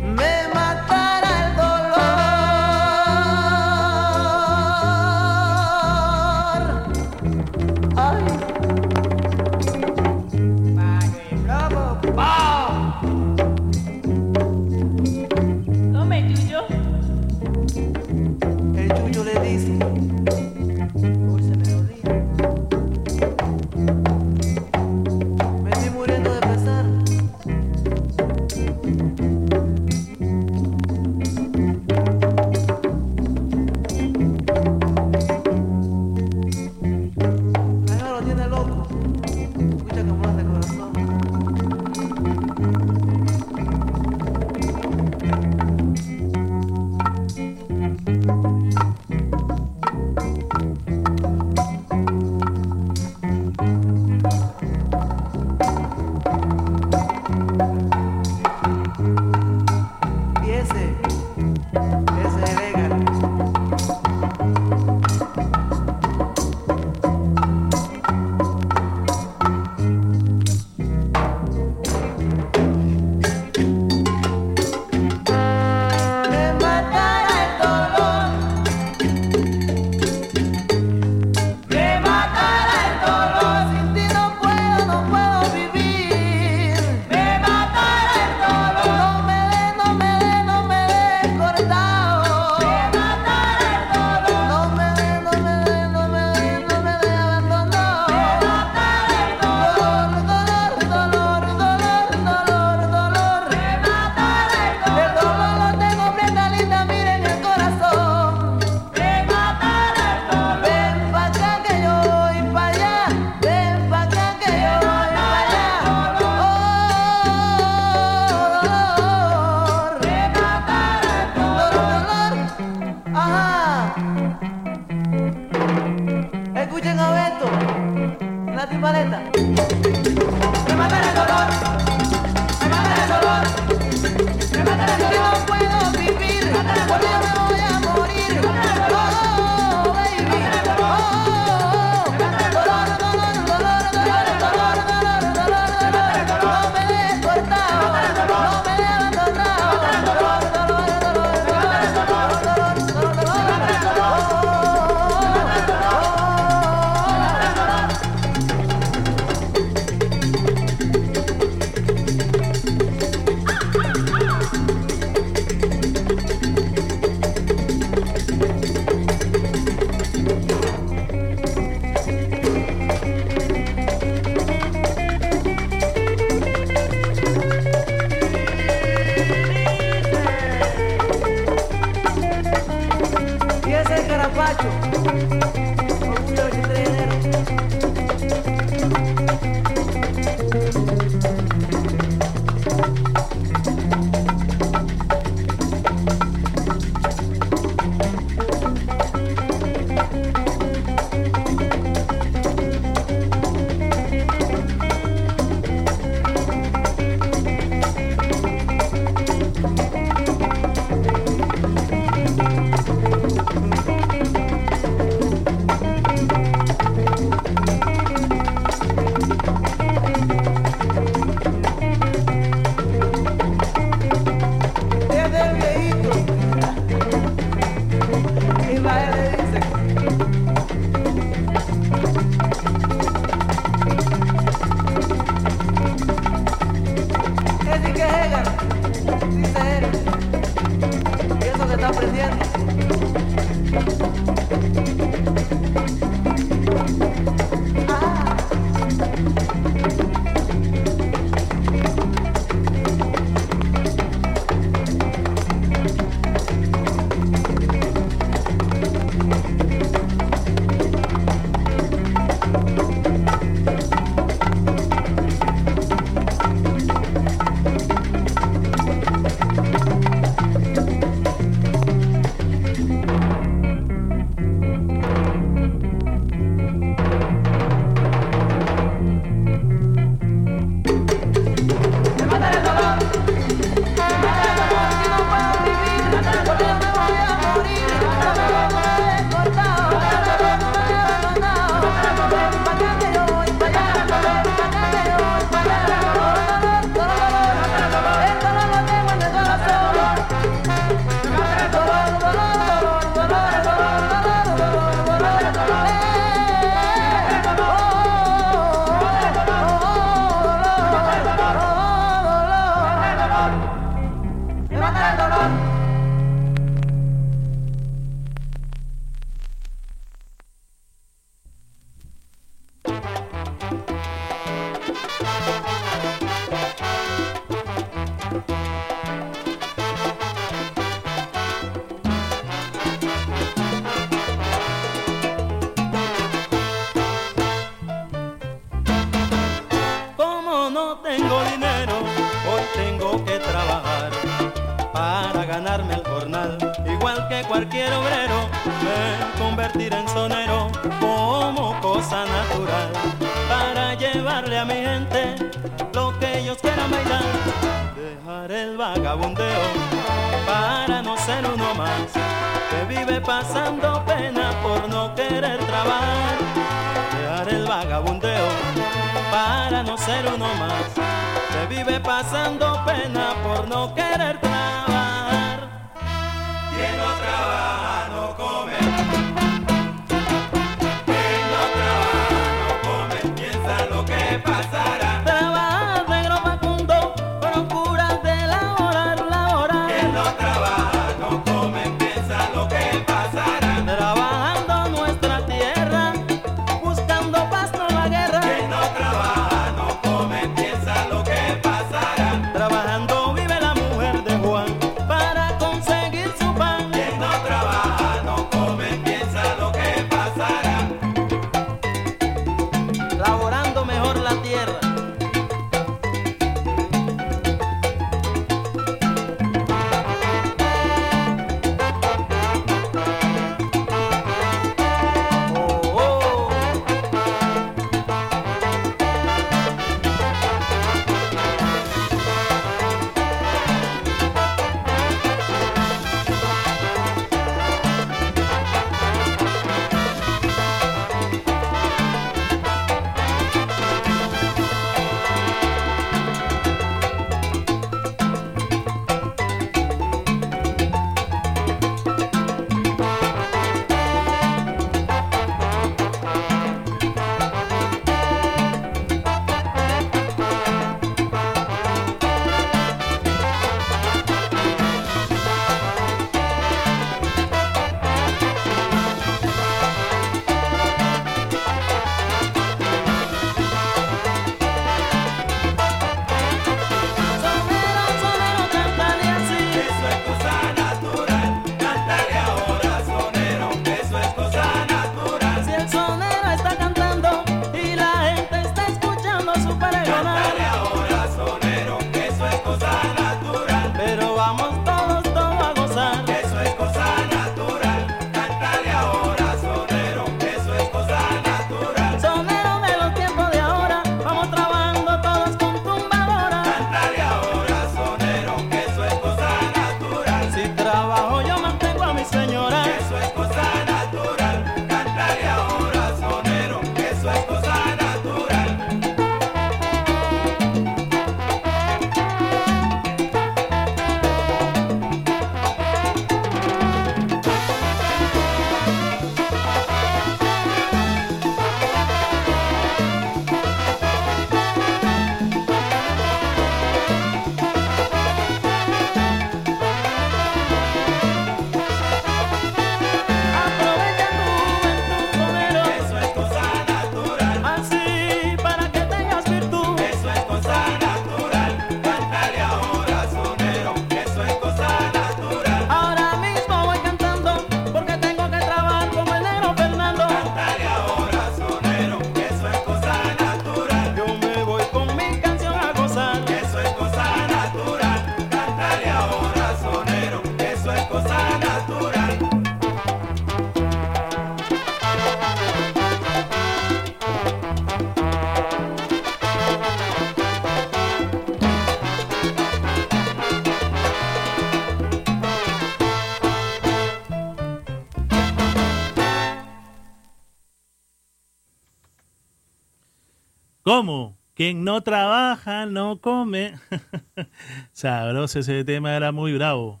¿Cómo? Quien no trabaja no come. (laughs) Sabroso ese tema, era muy bravo.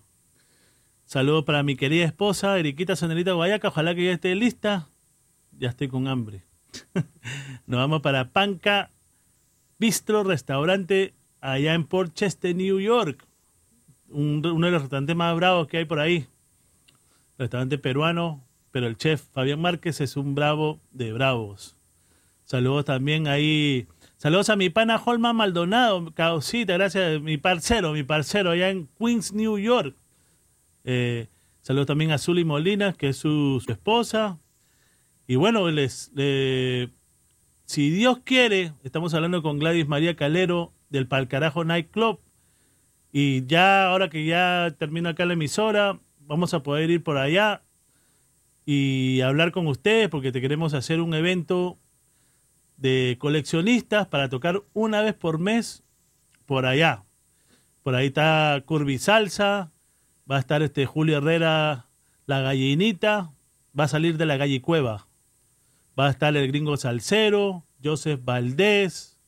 Saludos para mi querida esposa, Eriquita Sonerita Guayaca. Ojalá que ya esté lista. Ya estoy con hambre. (laughs) Nos vamos para Panca Bistro Restaurante allá en Port Chester, New York. Un- uno de los restaurantes más bravos que hay por ahí. Restaurante peruano, pero el chef Fabián Márquez es un bravo de bravos. Saludos también ahí. Saludos a mi pana Holman Maldonado, causita, gracias, mi parcero, mi parcero allá en Queens, New York. Eh, saludos también a Zully Molina, que es su, esposa. Y bueno, les, le- si Dios quiere, estamos hablando con Gladys María Calero del Palcarajo Night Club. Y ya, ahora que ya termina acá la emisora, vamos a poder ir por allá y hablar con ustedes porque te queremos hacer un evento de coleccionistas para tocar una vez por mes por allá. Por ahí está Curvi Salsa, va a estar este Julio Herrera, la gallinita, va a salir de la gallicueva. Va a estar el gringo Salcero, Joseph Valdés,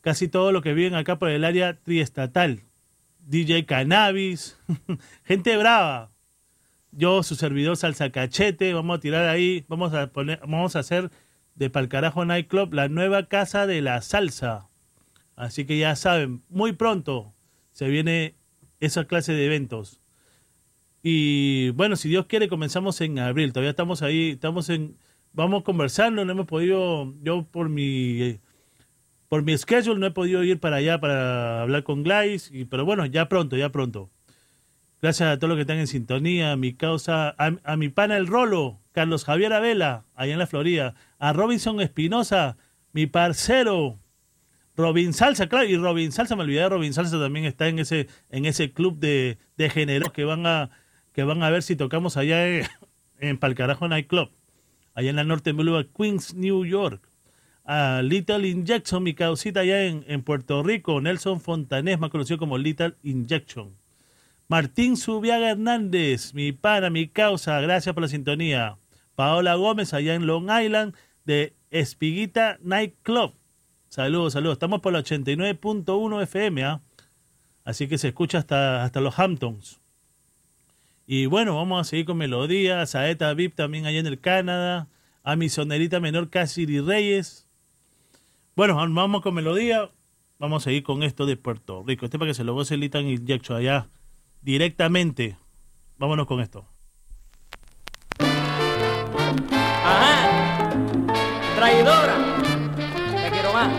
casi todo lo que viven acá por el área triestatal. DJ Cannabis, (laughs) gente brava. Yo, su servidor Salsa Cachete, vamos a tirar ahí, vamos a poner, vamos a hacer de Palcarajo Night Club la nueva casa de la salsa. Así que ya saben, muy pronto se viene esa clase de eventos. Y bueno, si Dios quiere, comenzamos en abril. Todavía estamos ahí, estamos en, vamos conversando, no hemos podido, yo por mi, por mi schedule no he podido ir para allá para hablar con Gladys, y, pero bueno, ya pronto, ya pronto. Gracias a todos los que están en sintonía, a mi causa, a, mi pana el Rolo, Carlos Javier Avela, allá en la Florida, a Robinson Espinosa, mi parcero, Robin Salsa, claro, y Robin Salsa, me olvidé de Robin Salsa también está en ese, en ese club de, de que van a, que van a ver si tocamos allá en, en Palcarajo Night Club, allá en la Norte Boulevard, Queens, New York. A Little Injection, mi causita allá en, en Puerto Rico, Nelson Fontanés, más conocido como Little Injection. Martín Subiaga Hernández, mi pana, mi causa, gracias por la sintonía. Paola Gómez, allá en Long Island, de Espiguita Night Club. Saludos, saludos. Estamos por la 89.1 FM, ¿ah? así que se escucha hasta, hasta los Hamptons. Y bueno, vamos a seguir con melodías. Saeta VIP también allá en el Canadá. A mi sonerita menor Cassidy Reyes. Bueno, vamos con melodía. Vamos a seguir con esto de Puerto Rico. Este para que se lo goce Litan Injection allá directamente. Vámonos con esto. Ajá. Traidora. Te quiero más.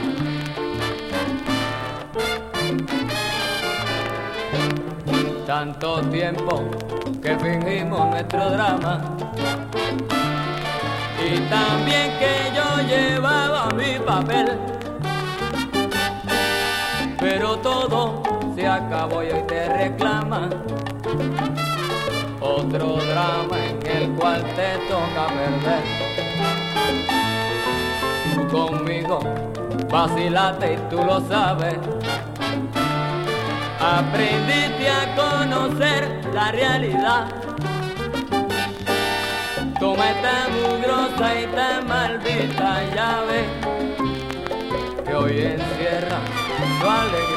Tanto tiempo que fingimos nuestro drama. Y también que yo llevaba mi papel. Pero todo se acabó y hoy te reclama. Otro drama en el cual te toca perder. Tú conmigo vacilaste y tú lo sabes. Aprendiste a conocer la realidad. Como es tan mugrosa y tan maldita llave que hoy encierra tu alegría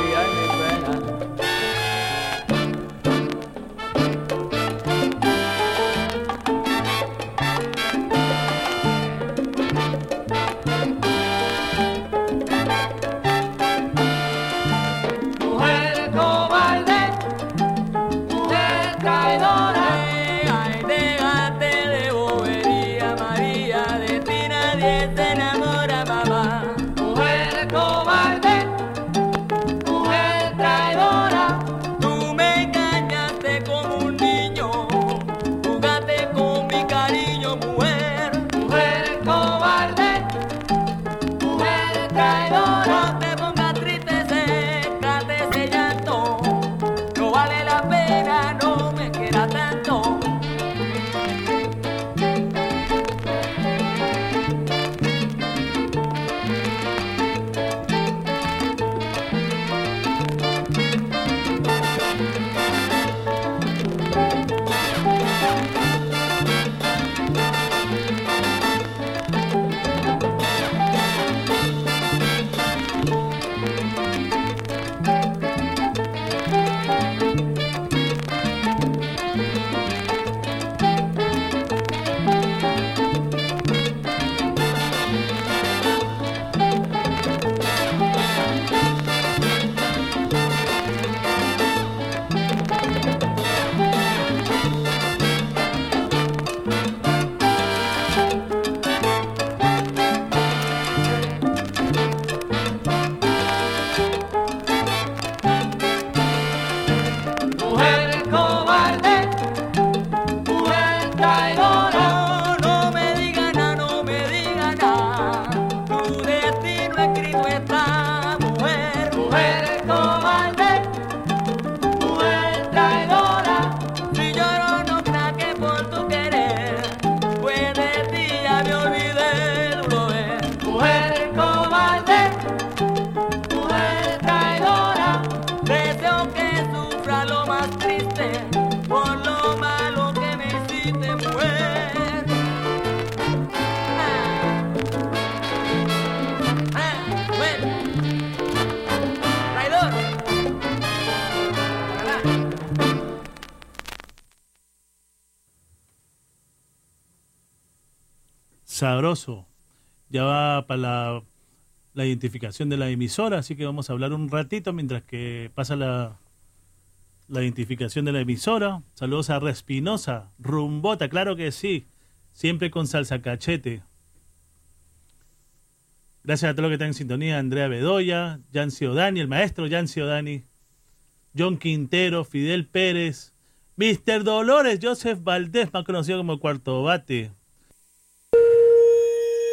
identificación de la emisora, así que vamos a hablar un ratito mientras que pasa la, la identificación de la emisora. Saludos a Respinosa, Rumbota, claro que sí. Siempre con salsa cachete. Gracias a todos los que están en sintonía. Andrea Bedoya, Yancy Odani, el maestro Yancy Odani, John Quintero, Fidel Pérez, Mr. Dolores, Joseph Valdés, más conocido como Cuarto Bate.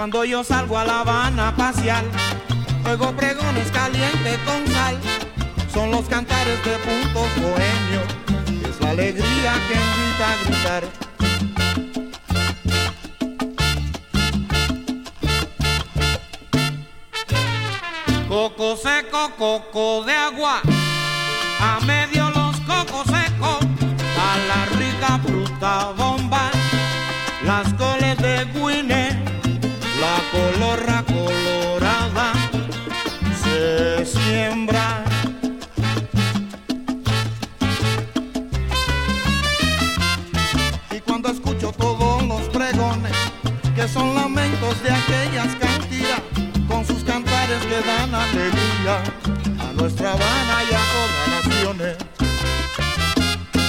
Cuando yo salgo a La Habana a pasear, oigo pregones calientes con sal. Son los cantares de puntos bohemios, es la alegría que invita a gritar. Coco seco, coco de agua, a medio los cocos secos, a la rica fruta bomba, las coles de colorra colorada se siembra. Y cuando escucho todos los pregones, que son lamentos de aquellas cantiras, con sus cantares que dan alegría a nuestra Habana y a todas naciones.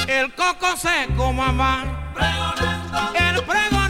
El coco seco, mamá. El pregonero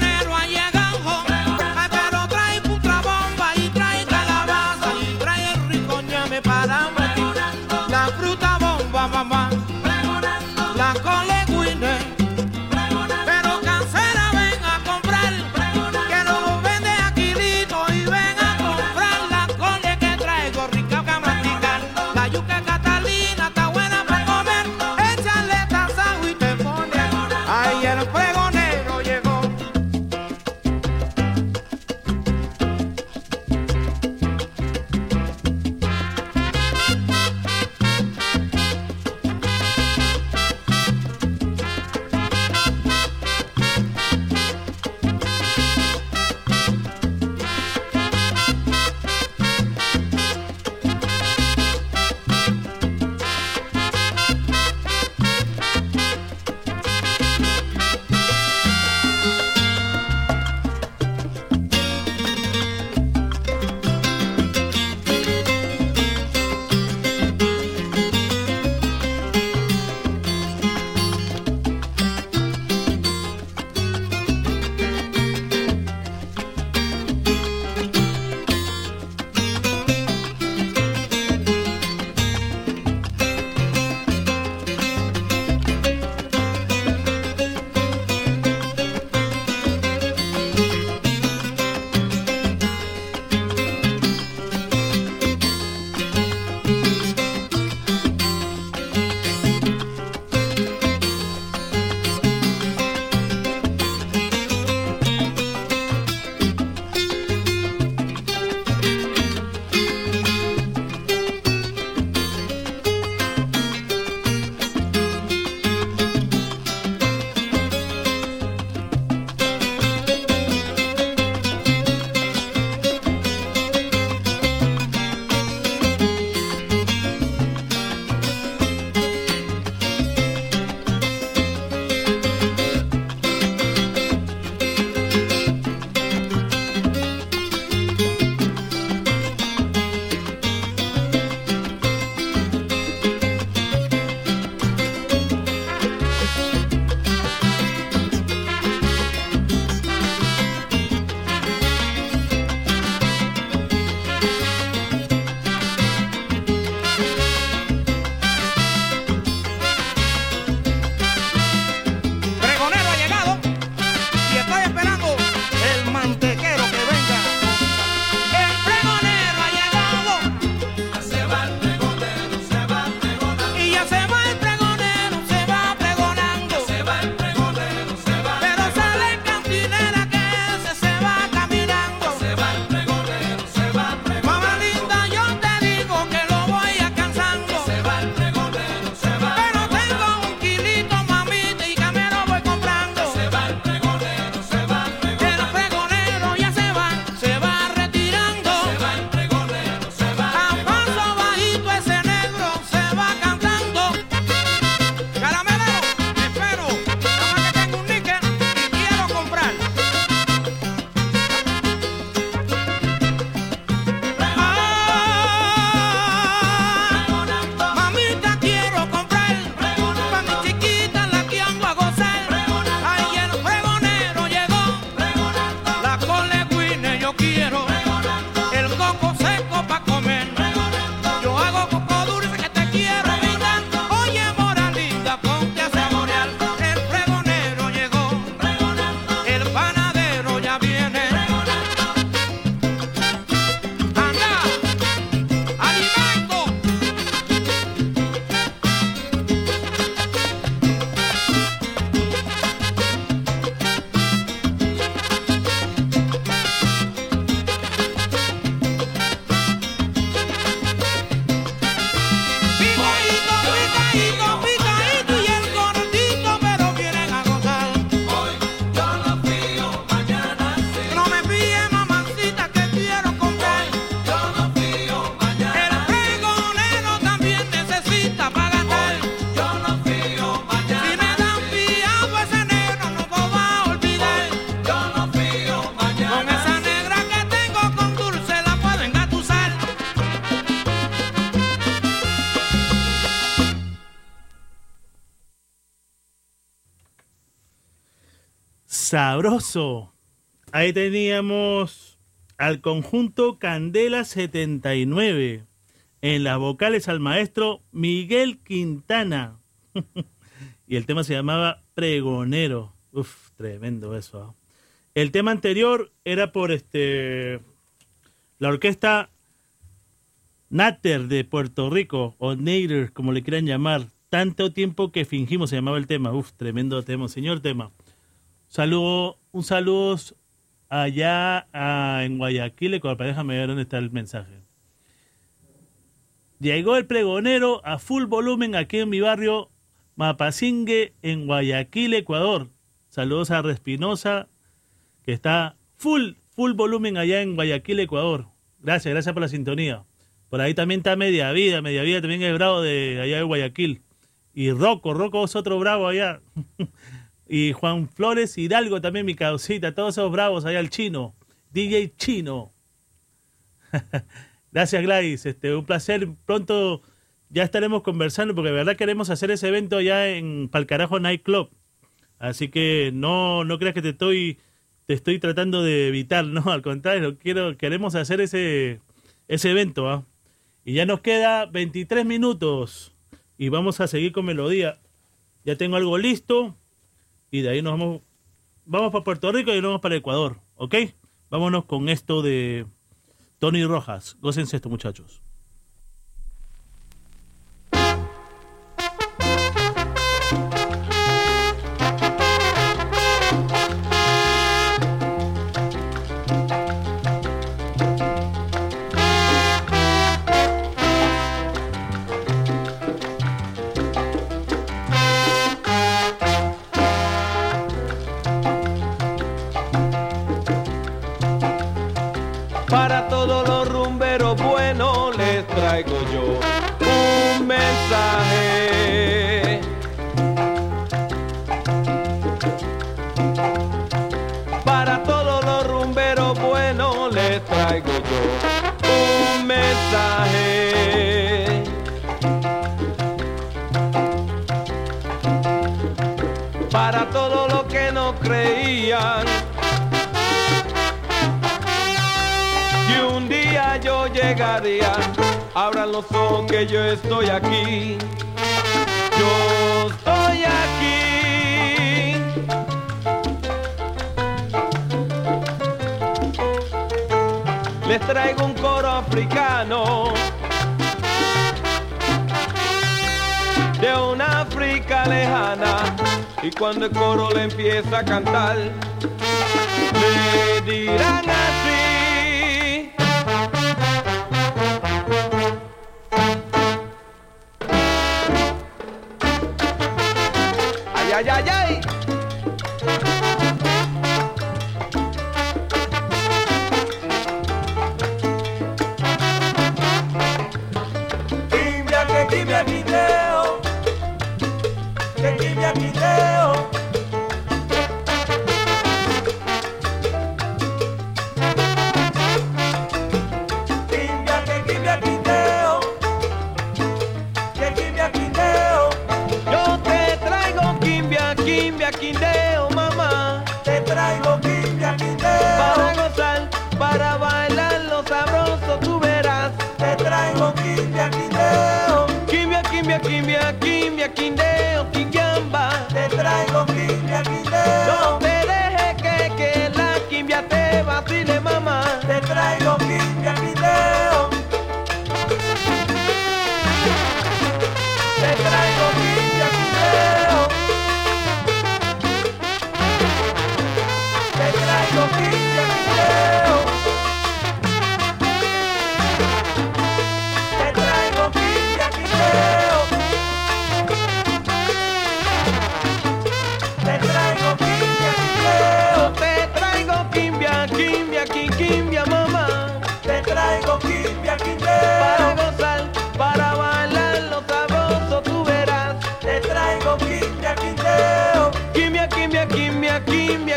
Sabroso. Ahí teníamos al conjunto Candela 79. En las vocales al maestro Miguel Quintana. (laughs) y el tema se llamaba Pregonero. Uf, tremendo eso. ¿ah? El tema anterior era por este la orquesta Natter de Puerto Rico, o Nader, como le quieran llamar. Tanto tiempo que fingimos se llamaba el tema. Uf, tremendo tema, señor tema. Saludo, un saludo allá en Guayaquil, Ecuador. Déjame ver dónde está el mensaje. Llegó el pregonero a full volumen aquí en mi barrio Mapasingue, en Guayaquil, Ecuador. Saludos a Respinosa, que está full, full volumen allá en Guayaquil, Ecuador. Gracias, gracias por la sintonía. Por ahí también está Media Vida, Media Vida también es bravo de allá de Guayaquil. Y Rocco, Rocco es otro bravo allá. (laughs) y Juan Flores Hidalgo también, mi causita, todos esos bravos allá, el chino. DJ Chino. (laughs) Gracias Gladys, este, un placer. Pronto ya estaremos conversando porque de verdad queremos hacer ese evento allá en Palcarajo Night Club. Así que no, no creas que te estoy, te estoy tratando de evitar, no, al contrario, quiero, queremos hacer ese, ese evento. ¿ah? Y ya nos queda 23 minutos y vamos a seguir con melodía. Ya tengo algo listo y de ahí nos vamos, vamos para Puerto Rico y nos vamos para Ecuador, ¿ok? Vámonos con esto de Tony Rojas. Gócense esto, muchachos. Abran los ojos que yo estoy aquí. Yo estoy aquí. Les traigo un coro africano de una África lejana. Y cuando el coro le empieza a cantar, le dirán así.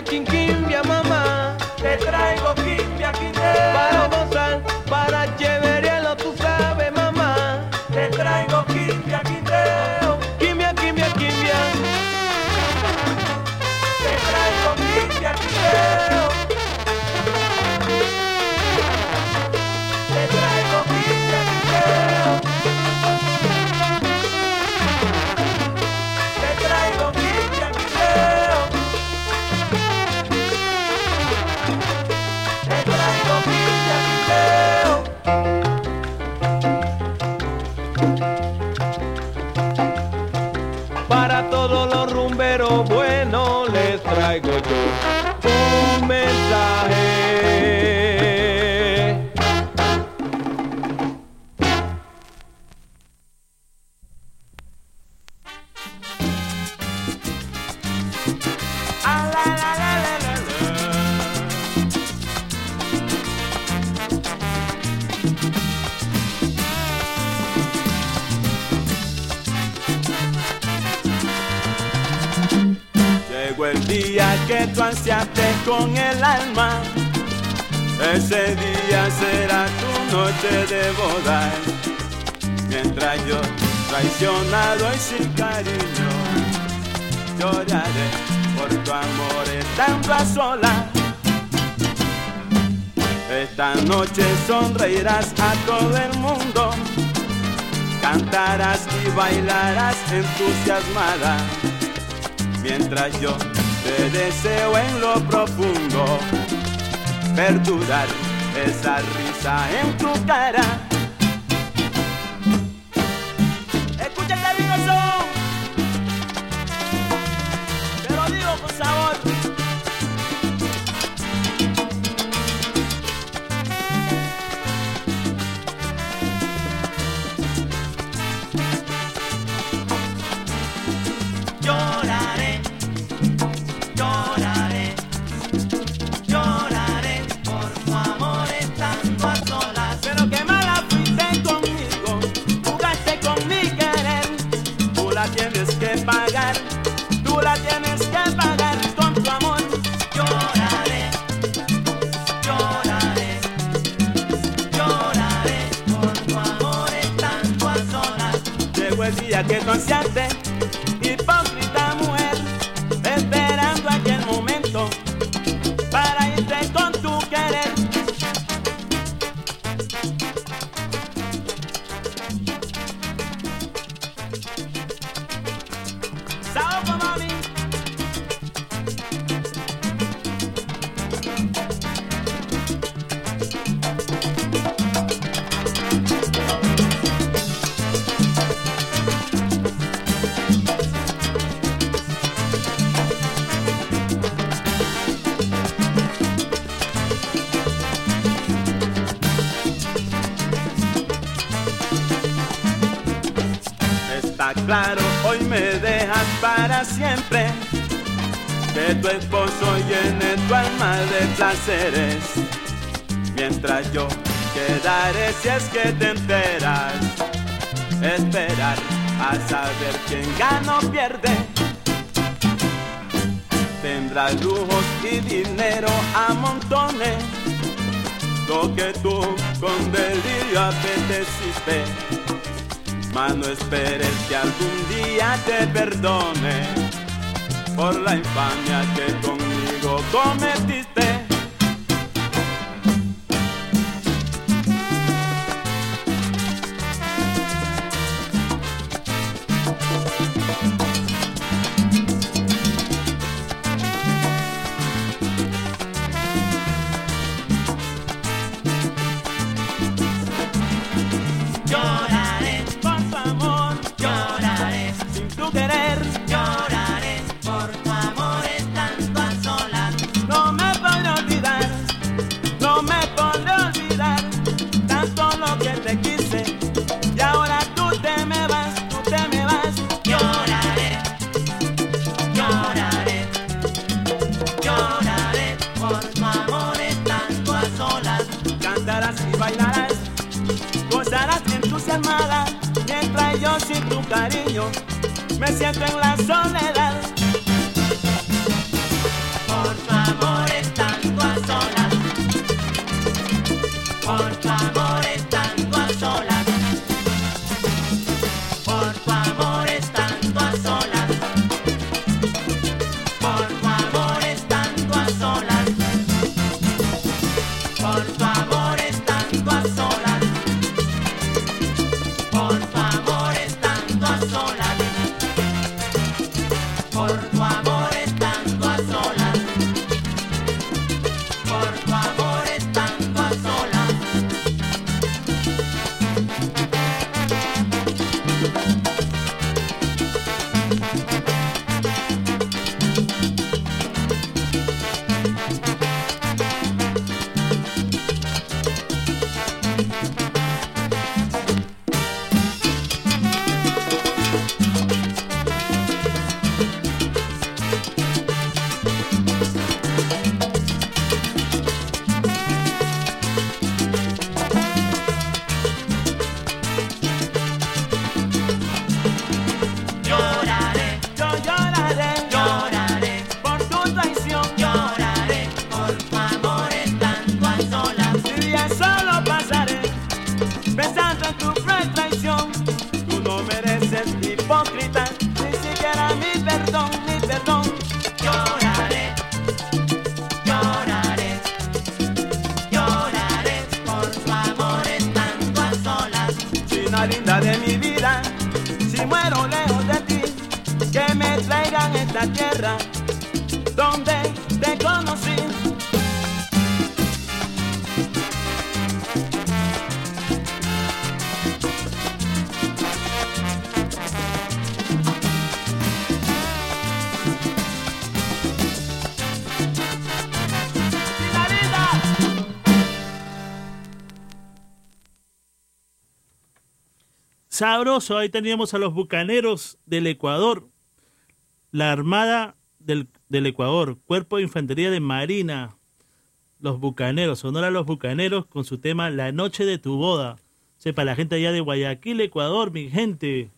Quin, quimbia, mamá. te traigo a todo el mundo. Cantarás y bailarás entusiasmada, mientras yo te deseo en lo profundo perdurar esa risa en tu cara placeres, mientras yo quedaré si es que te enteras. Esperar a saber quién gana o pierde. Tendrás lujos y dinero a montones, lo que tú con delirio apeteciste. Mas no esperes que algún día te perdone por la infamia que conmigo cometiste. me siento en la soledad. Sabroso, ahí teníamos a los bucaneros del Ecuador, la Armada del, del Ecuador, Cuerpo de Infantería de Marina, los bucaneros, sonora a los bucaneros con su tema La Noche de tu Boda. Sepa la gente allá de Guayaquil, Ecuador, mi gente.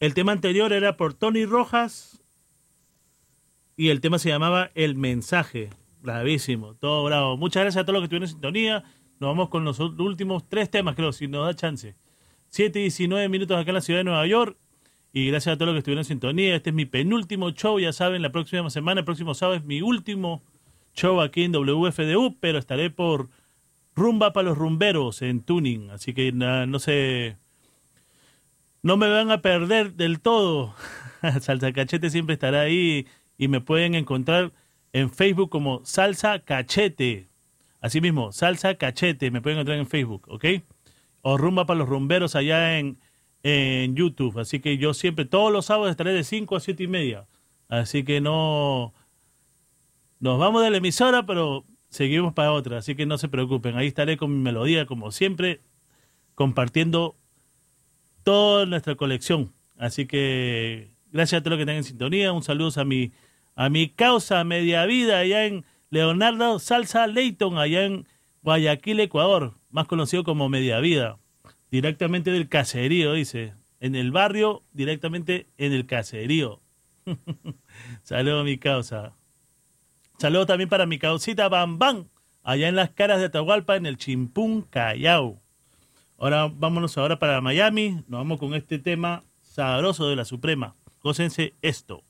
El tema anterior era por Tony Rojas y el tema se llamaba El Mensaje. Bravísimo, todo bravo. Muchas gracias a todos los que estuvieron en sintonía. Nos vamos con los últimos tres temas, creo, si nos da chance. 7 y 19 minutos acá en la ciudad de Nueva York. Y gracias a todos los que estuvieron en sintonía. Este es mi penúltimo show, ya saben, la próxima semana, el próximo sábado es mi último show aquí en WFDU, pero estaré por Rumba para los Rumberos en Tuning. Así que no sé. No me van a perder del todo. (laughs) Salsa Cachete siempre estará ahí y me pueden encontrar en Facebook como Salsa Cachete. Así mismo, Salsa Cachete, me pueden encontrar en Facebook, ¿ok? O Rumba para los Rumberos allá en, en YouTube. Así que yo siempre, todos los sábados estaré de 5 a 7 y media. Así que no... Nos vamos de la emisora, pero seguimos para otra. Así que no se preocupen. Ahí estaré con mi melodía, como siempre, compartiendo toda nuestra colección. Así que gracias a todos los que están en sintonía. Un saludo a mi, a mi causa Media Vida allá en Leonardo Salsa Leighton, allá en Guayaquil, Ecuador, más conocido como Media Vida. Directamente del caserío, dice. En el barrio, directamente en el caserío. (laughs) Saludos mi causa. Saludos también para mi causita Bam Bam, allá en las caras de Atahualpa, en el Chimpún, Callao. Ahora vámonos ahora para Miami. Nos vamos con este tema sabroso de la Suprema. Gócense esto.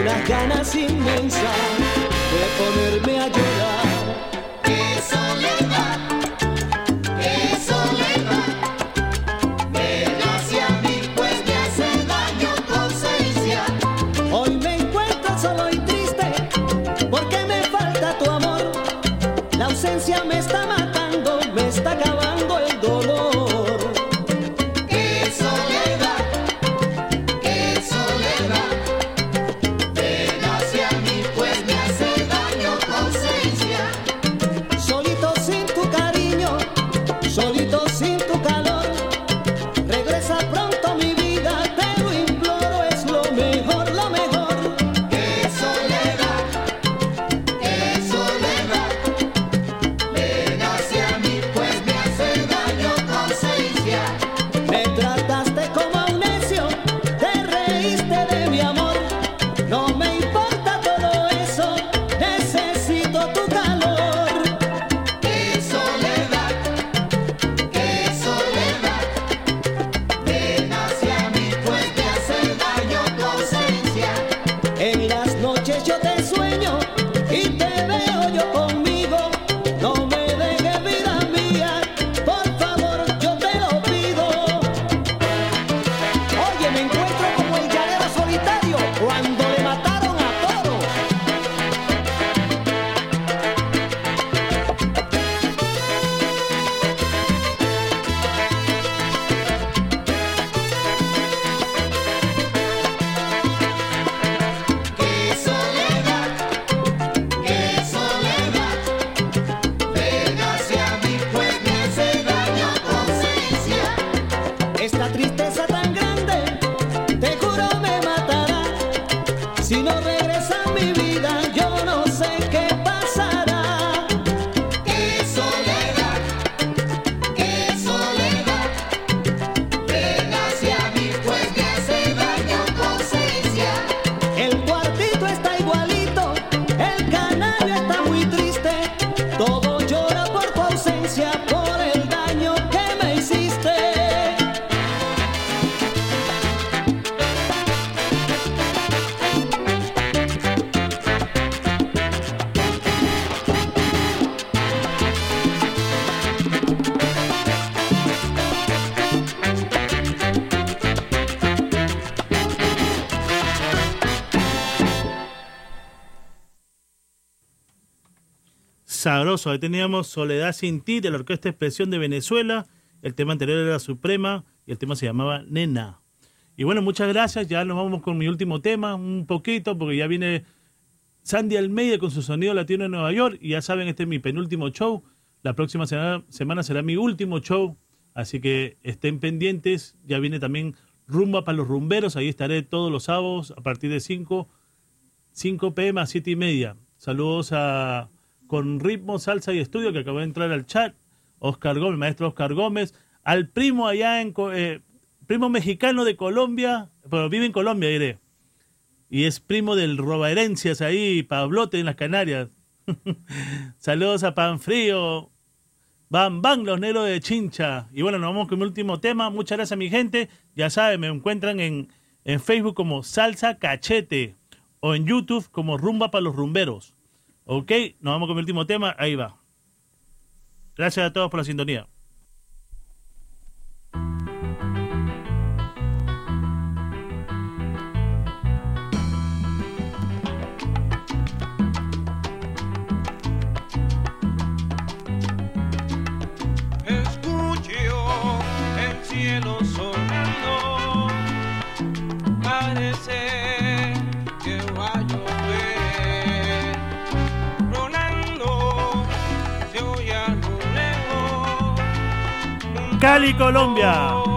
Unas ganas inmensas de ponerme Sabroso, ahí teníamos Soledad sin ti de la Orquesta Expresión de Venezuela. El tema anterior era Suprema y el tema se llamaba Nena. Y bueno, muchas gracias. Ya nos vamos con mi último tema, un poquito, porque ya viene Sandy Almeida con su sonido latino en Nueva York. Y ya saben, este es mi penúltimo show. La próxima semana, semana será mi último show. Así que estén pendientes. Ya viene también Rumba para los Rumberos. Ahí estaré todos los sábados a partir de 5, 5 pm a 7 y media. Saludos a con ritmo, salsa y estudio que acaba de entrar al chat. Oscar Gómez, maestro Oscar Gómez. Al primo allá en eh, primo mexicano de Colombia, pero vive en Colombia, diré. Y es primo del roba herencias ahí, Pablote en las Canarias. (laughs) Saludos a Panfrío. Bam, bam, los negros de Chincha. Y bueno, nos vamos con mi último tema. Muchas gracias, mi gente. Ya saben, me encuentran en, en Facebook como Salsa Cachete o en YouTube como Rumba para los Rumberos. Ok, nos vamos con mi último tema. Ahí va. Gracias a todos por la sintonía. Cali, Colombia.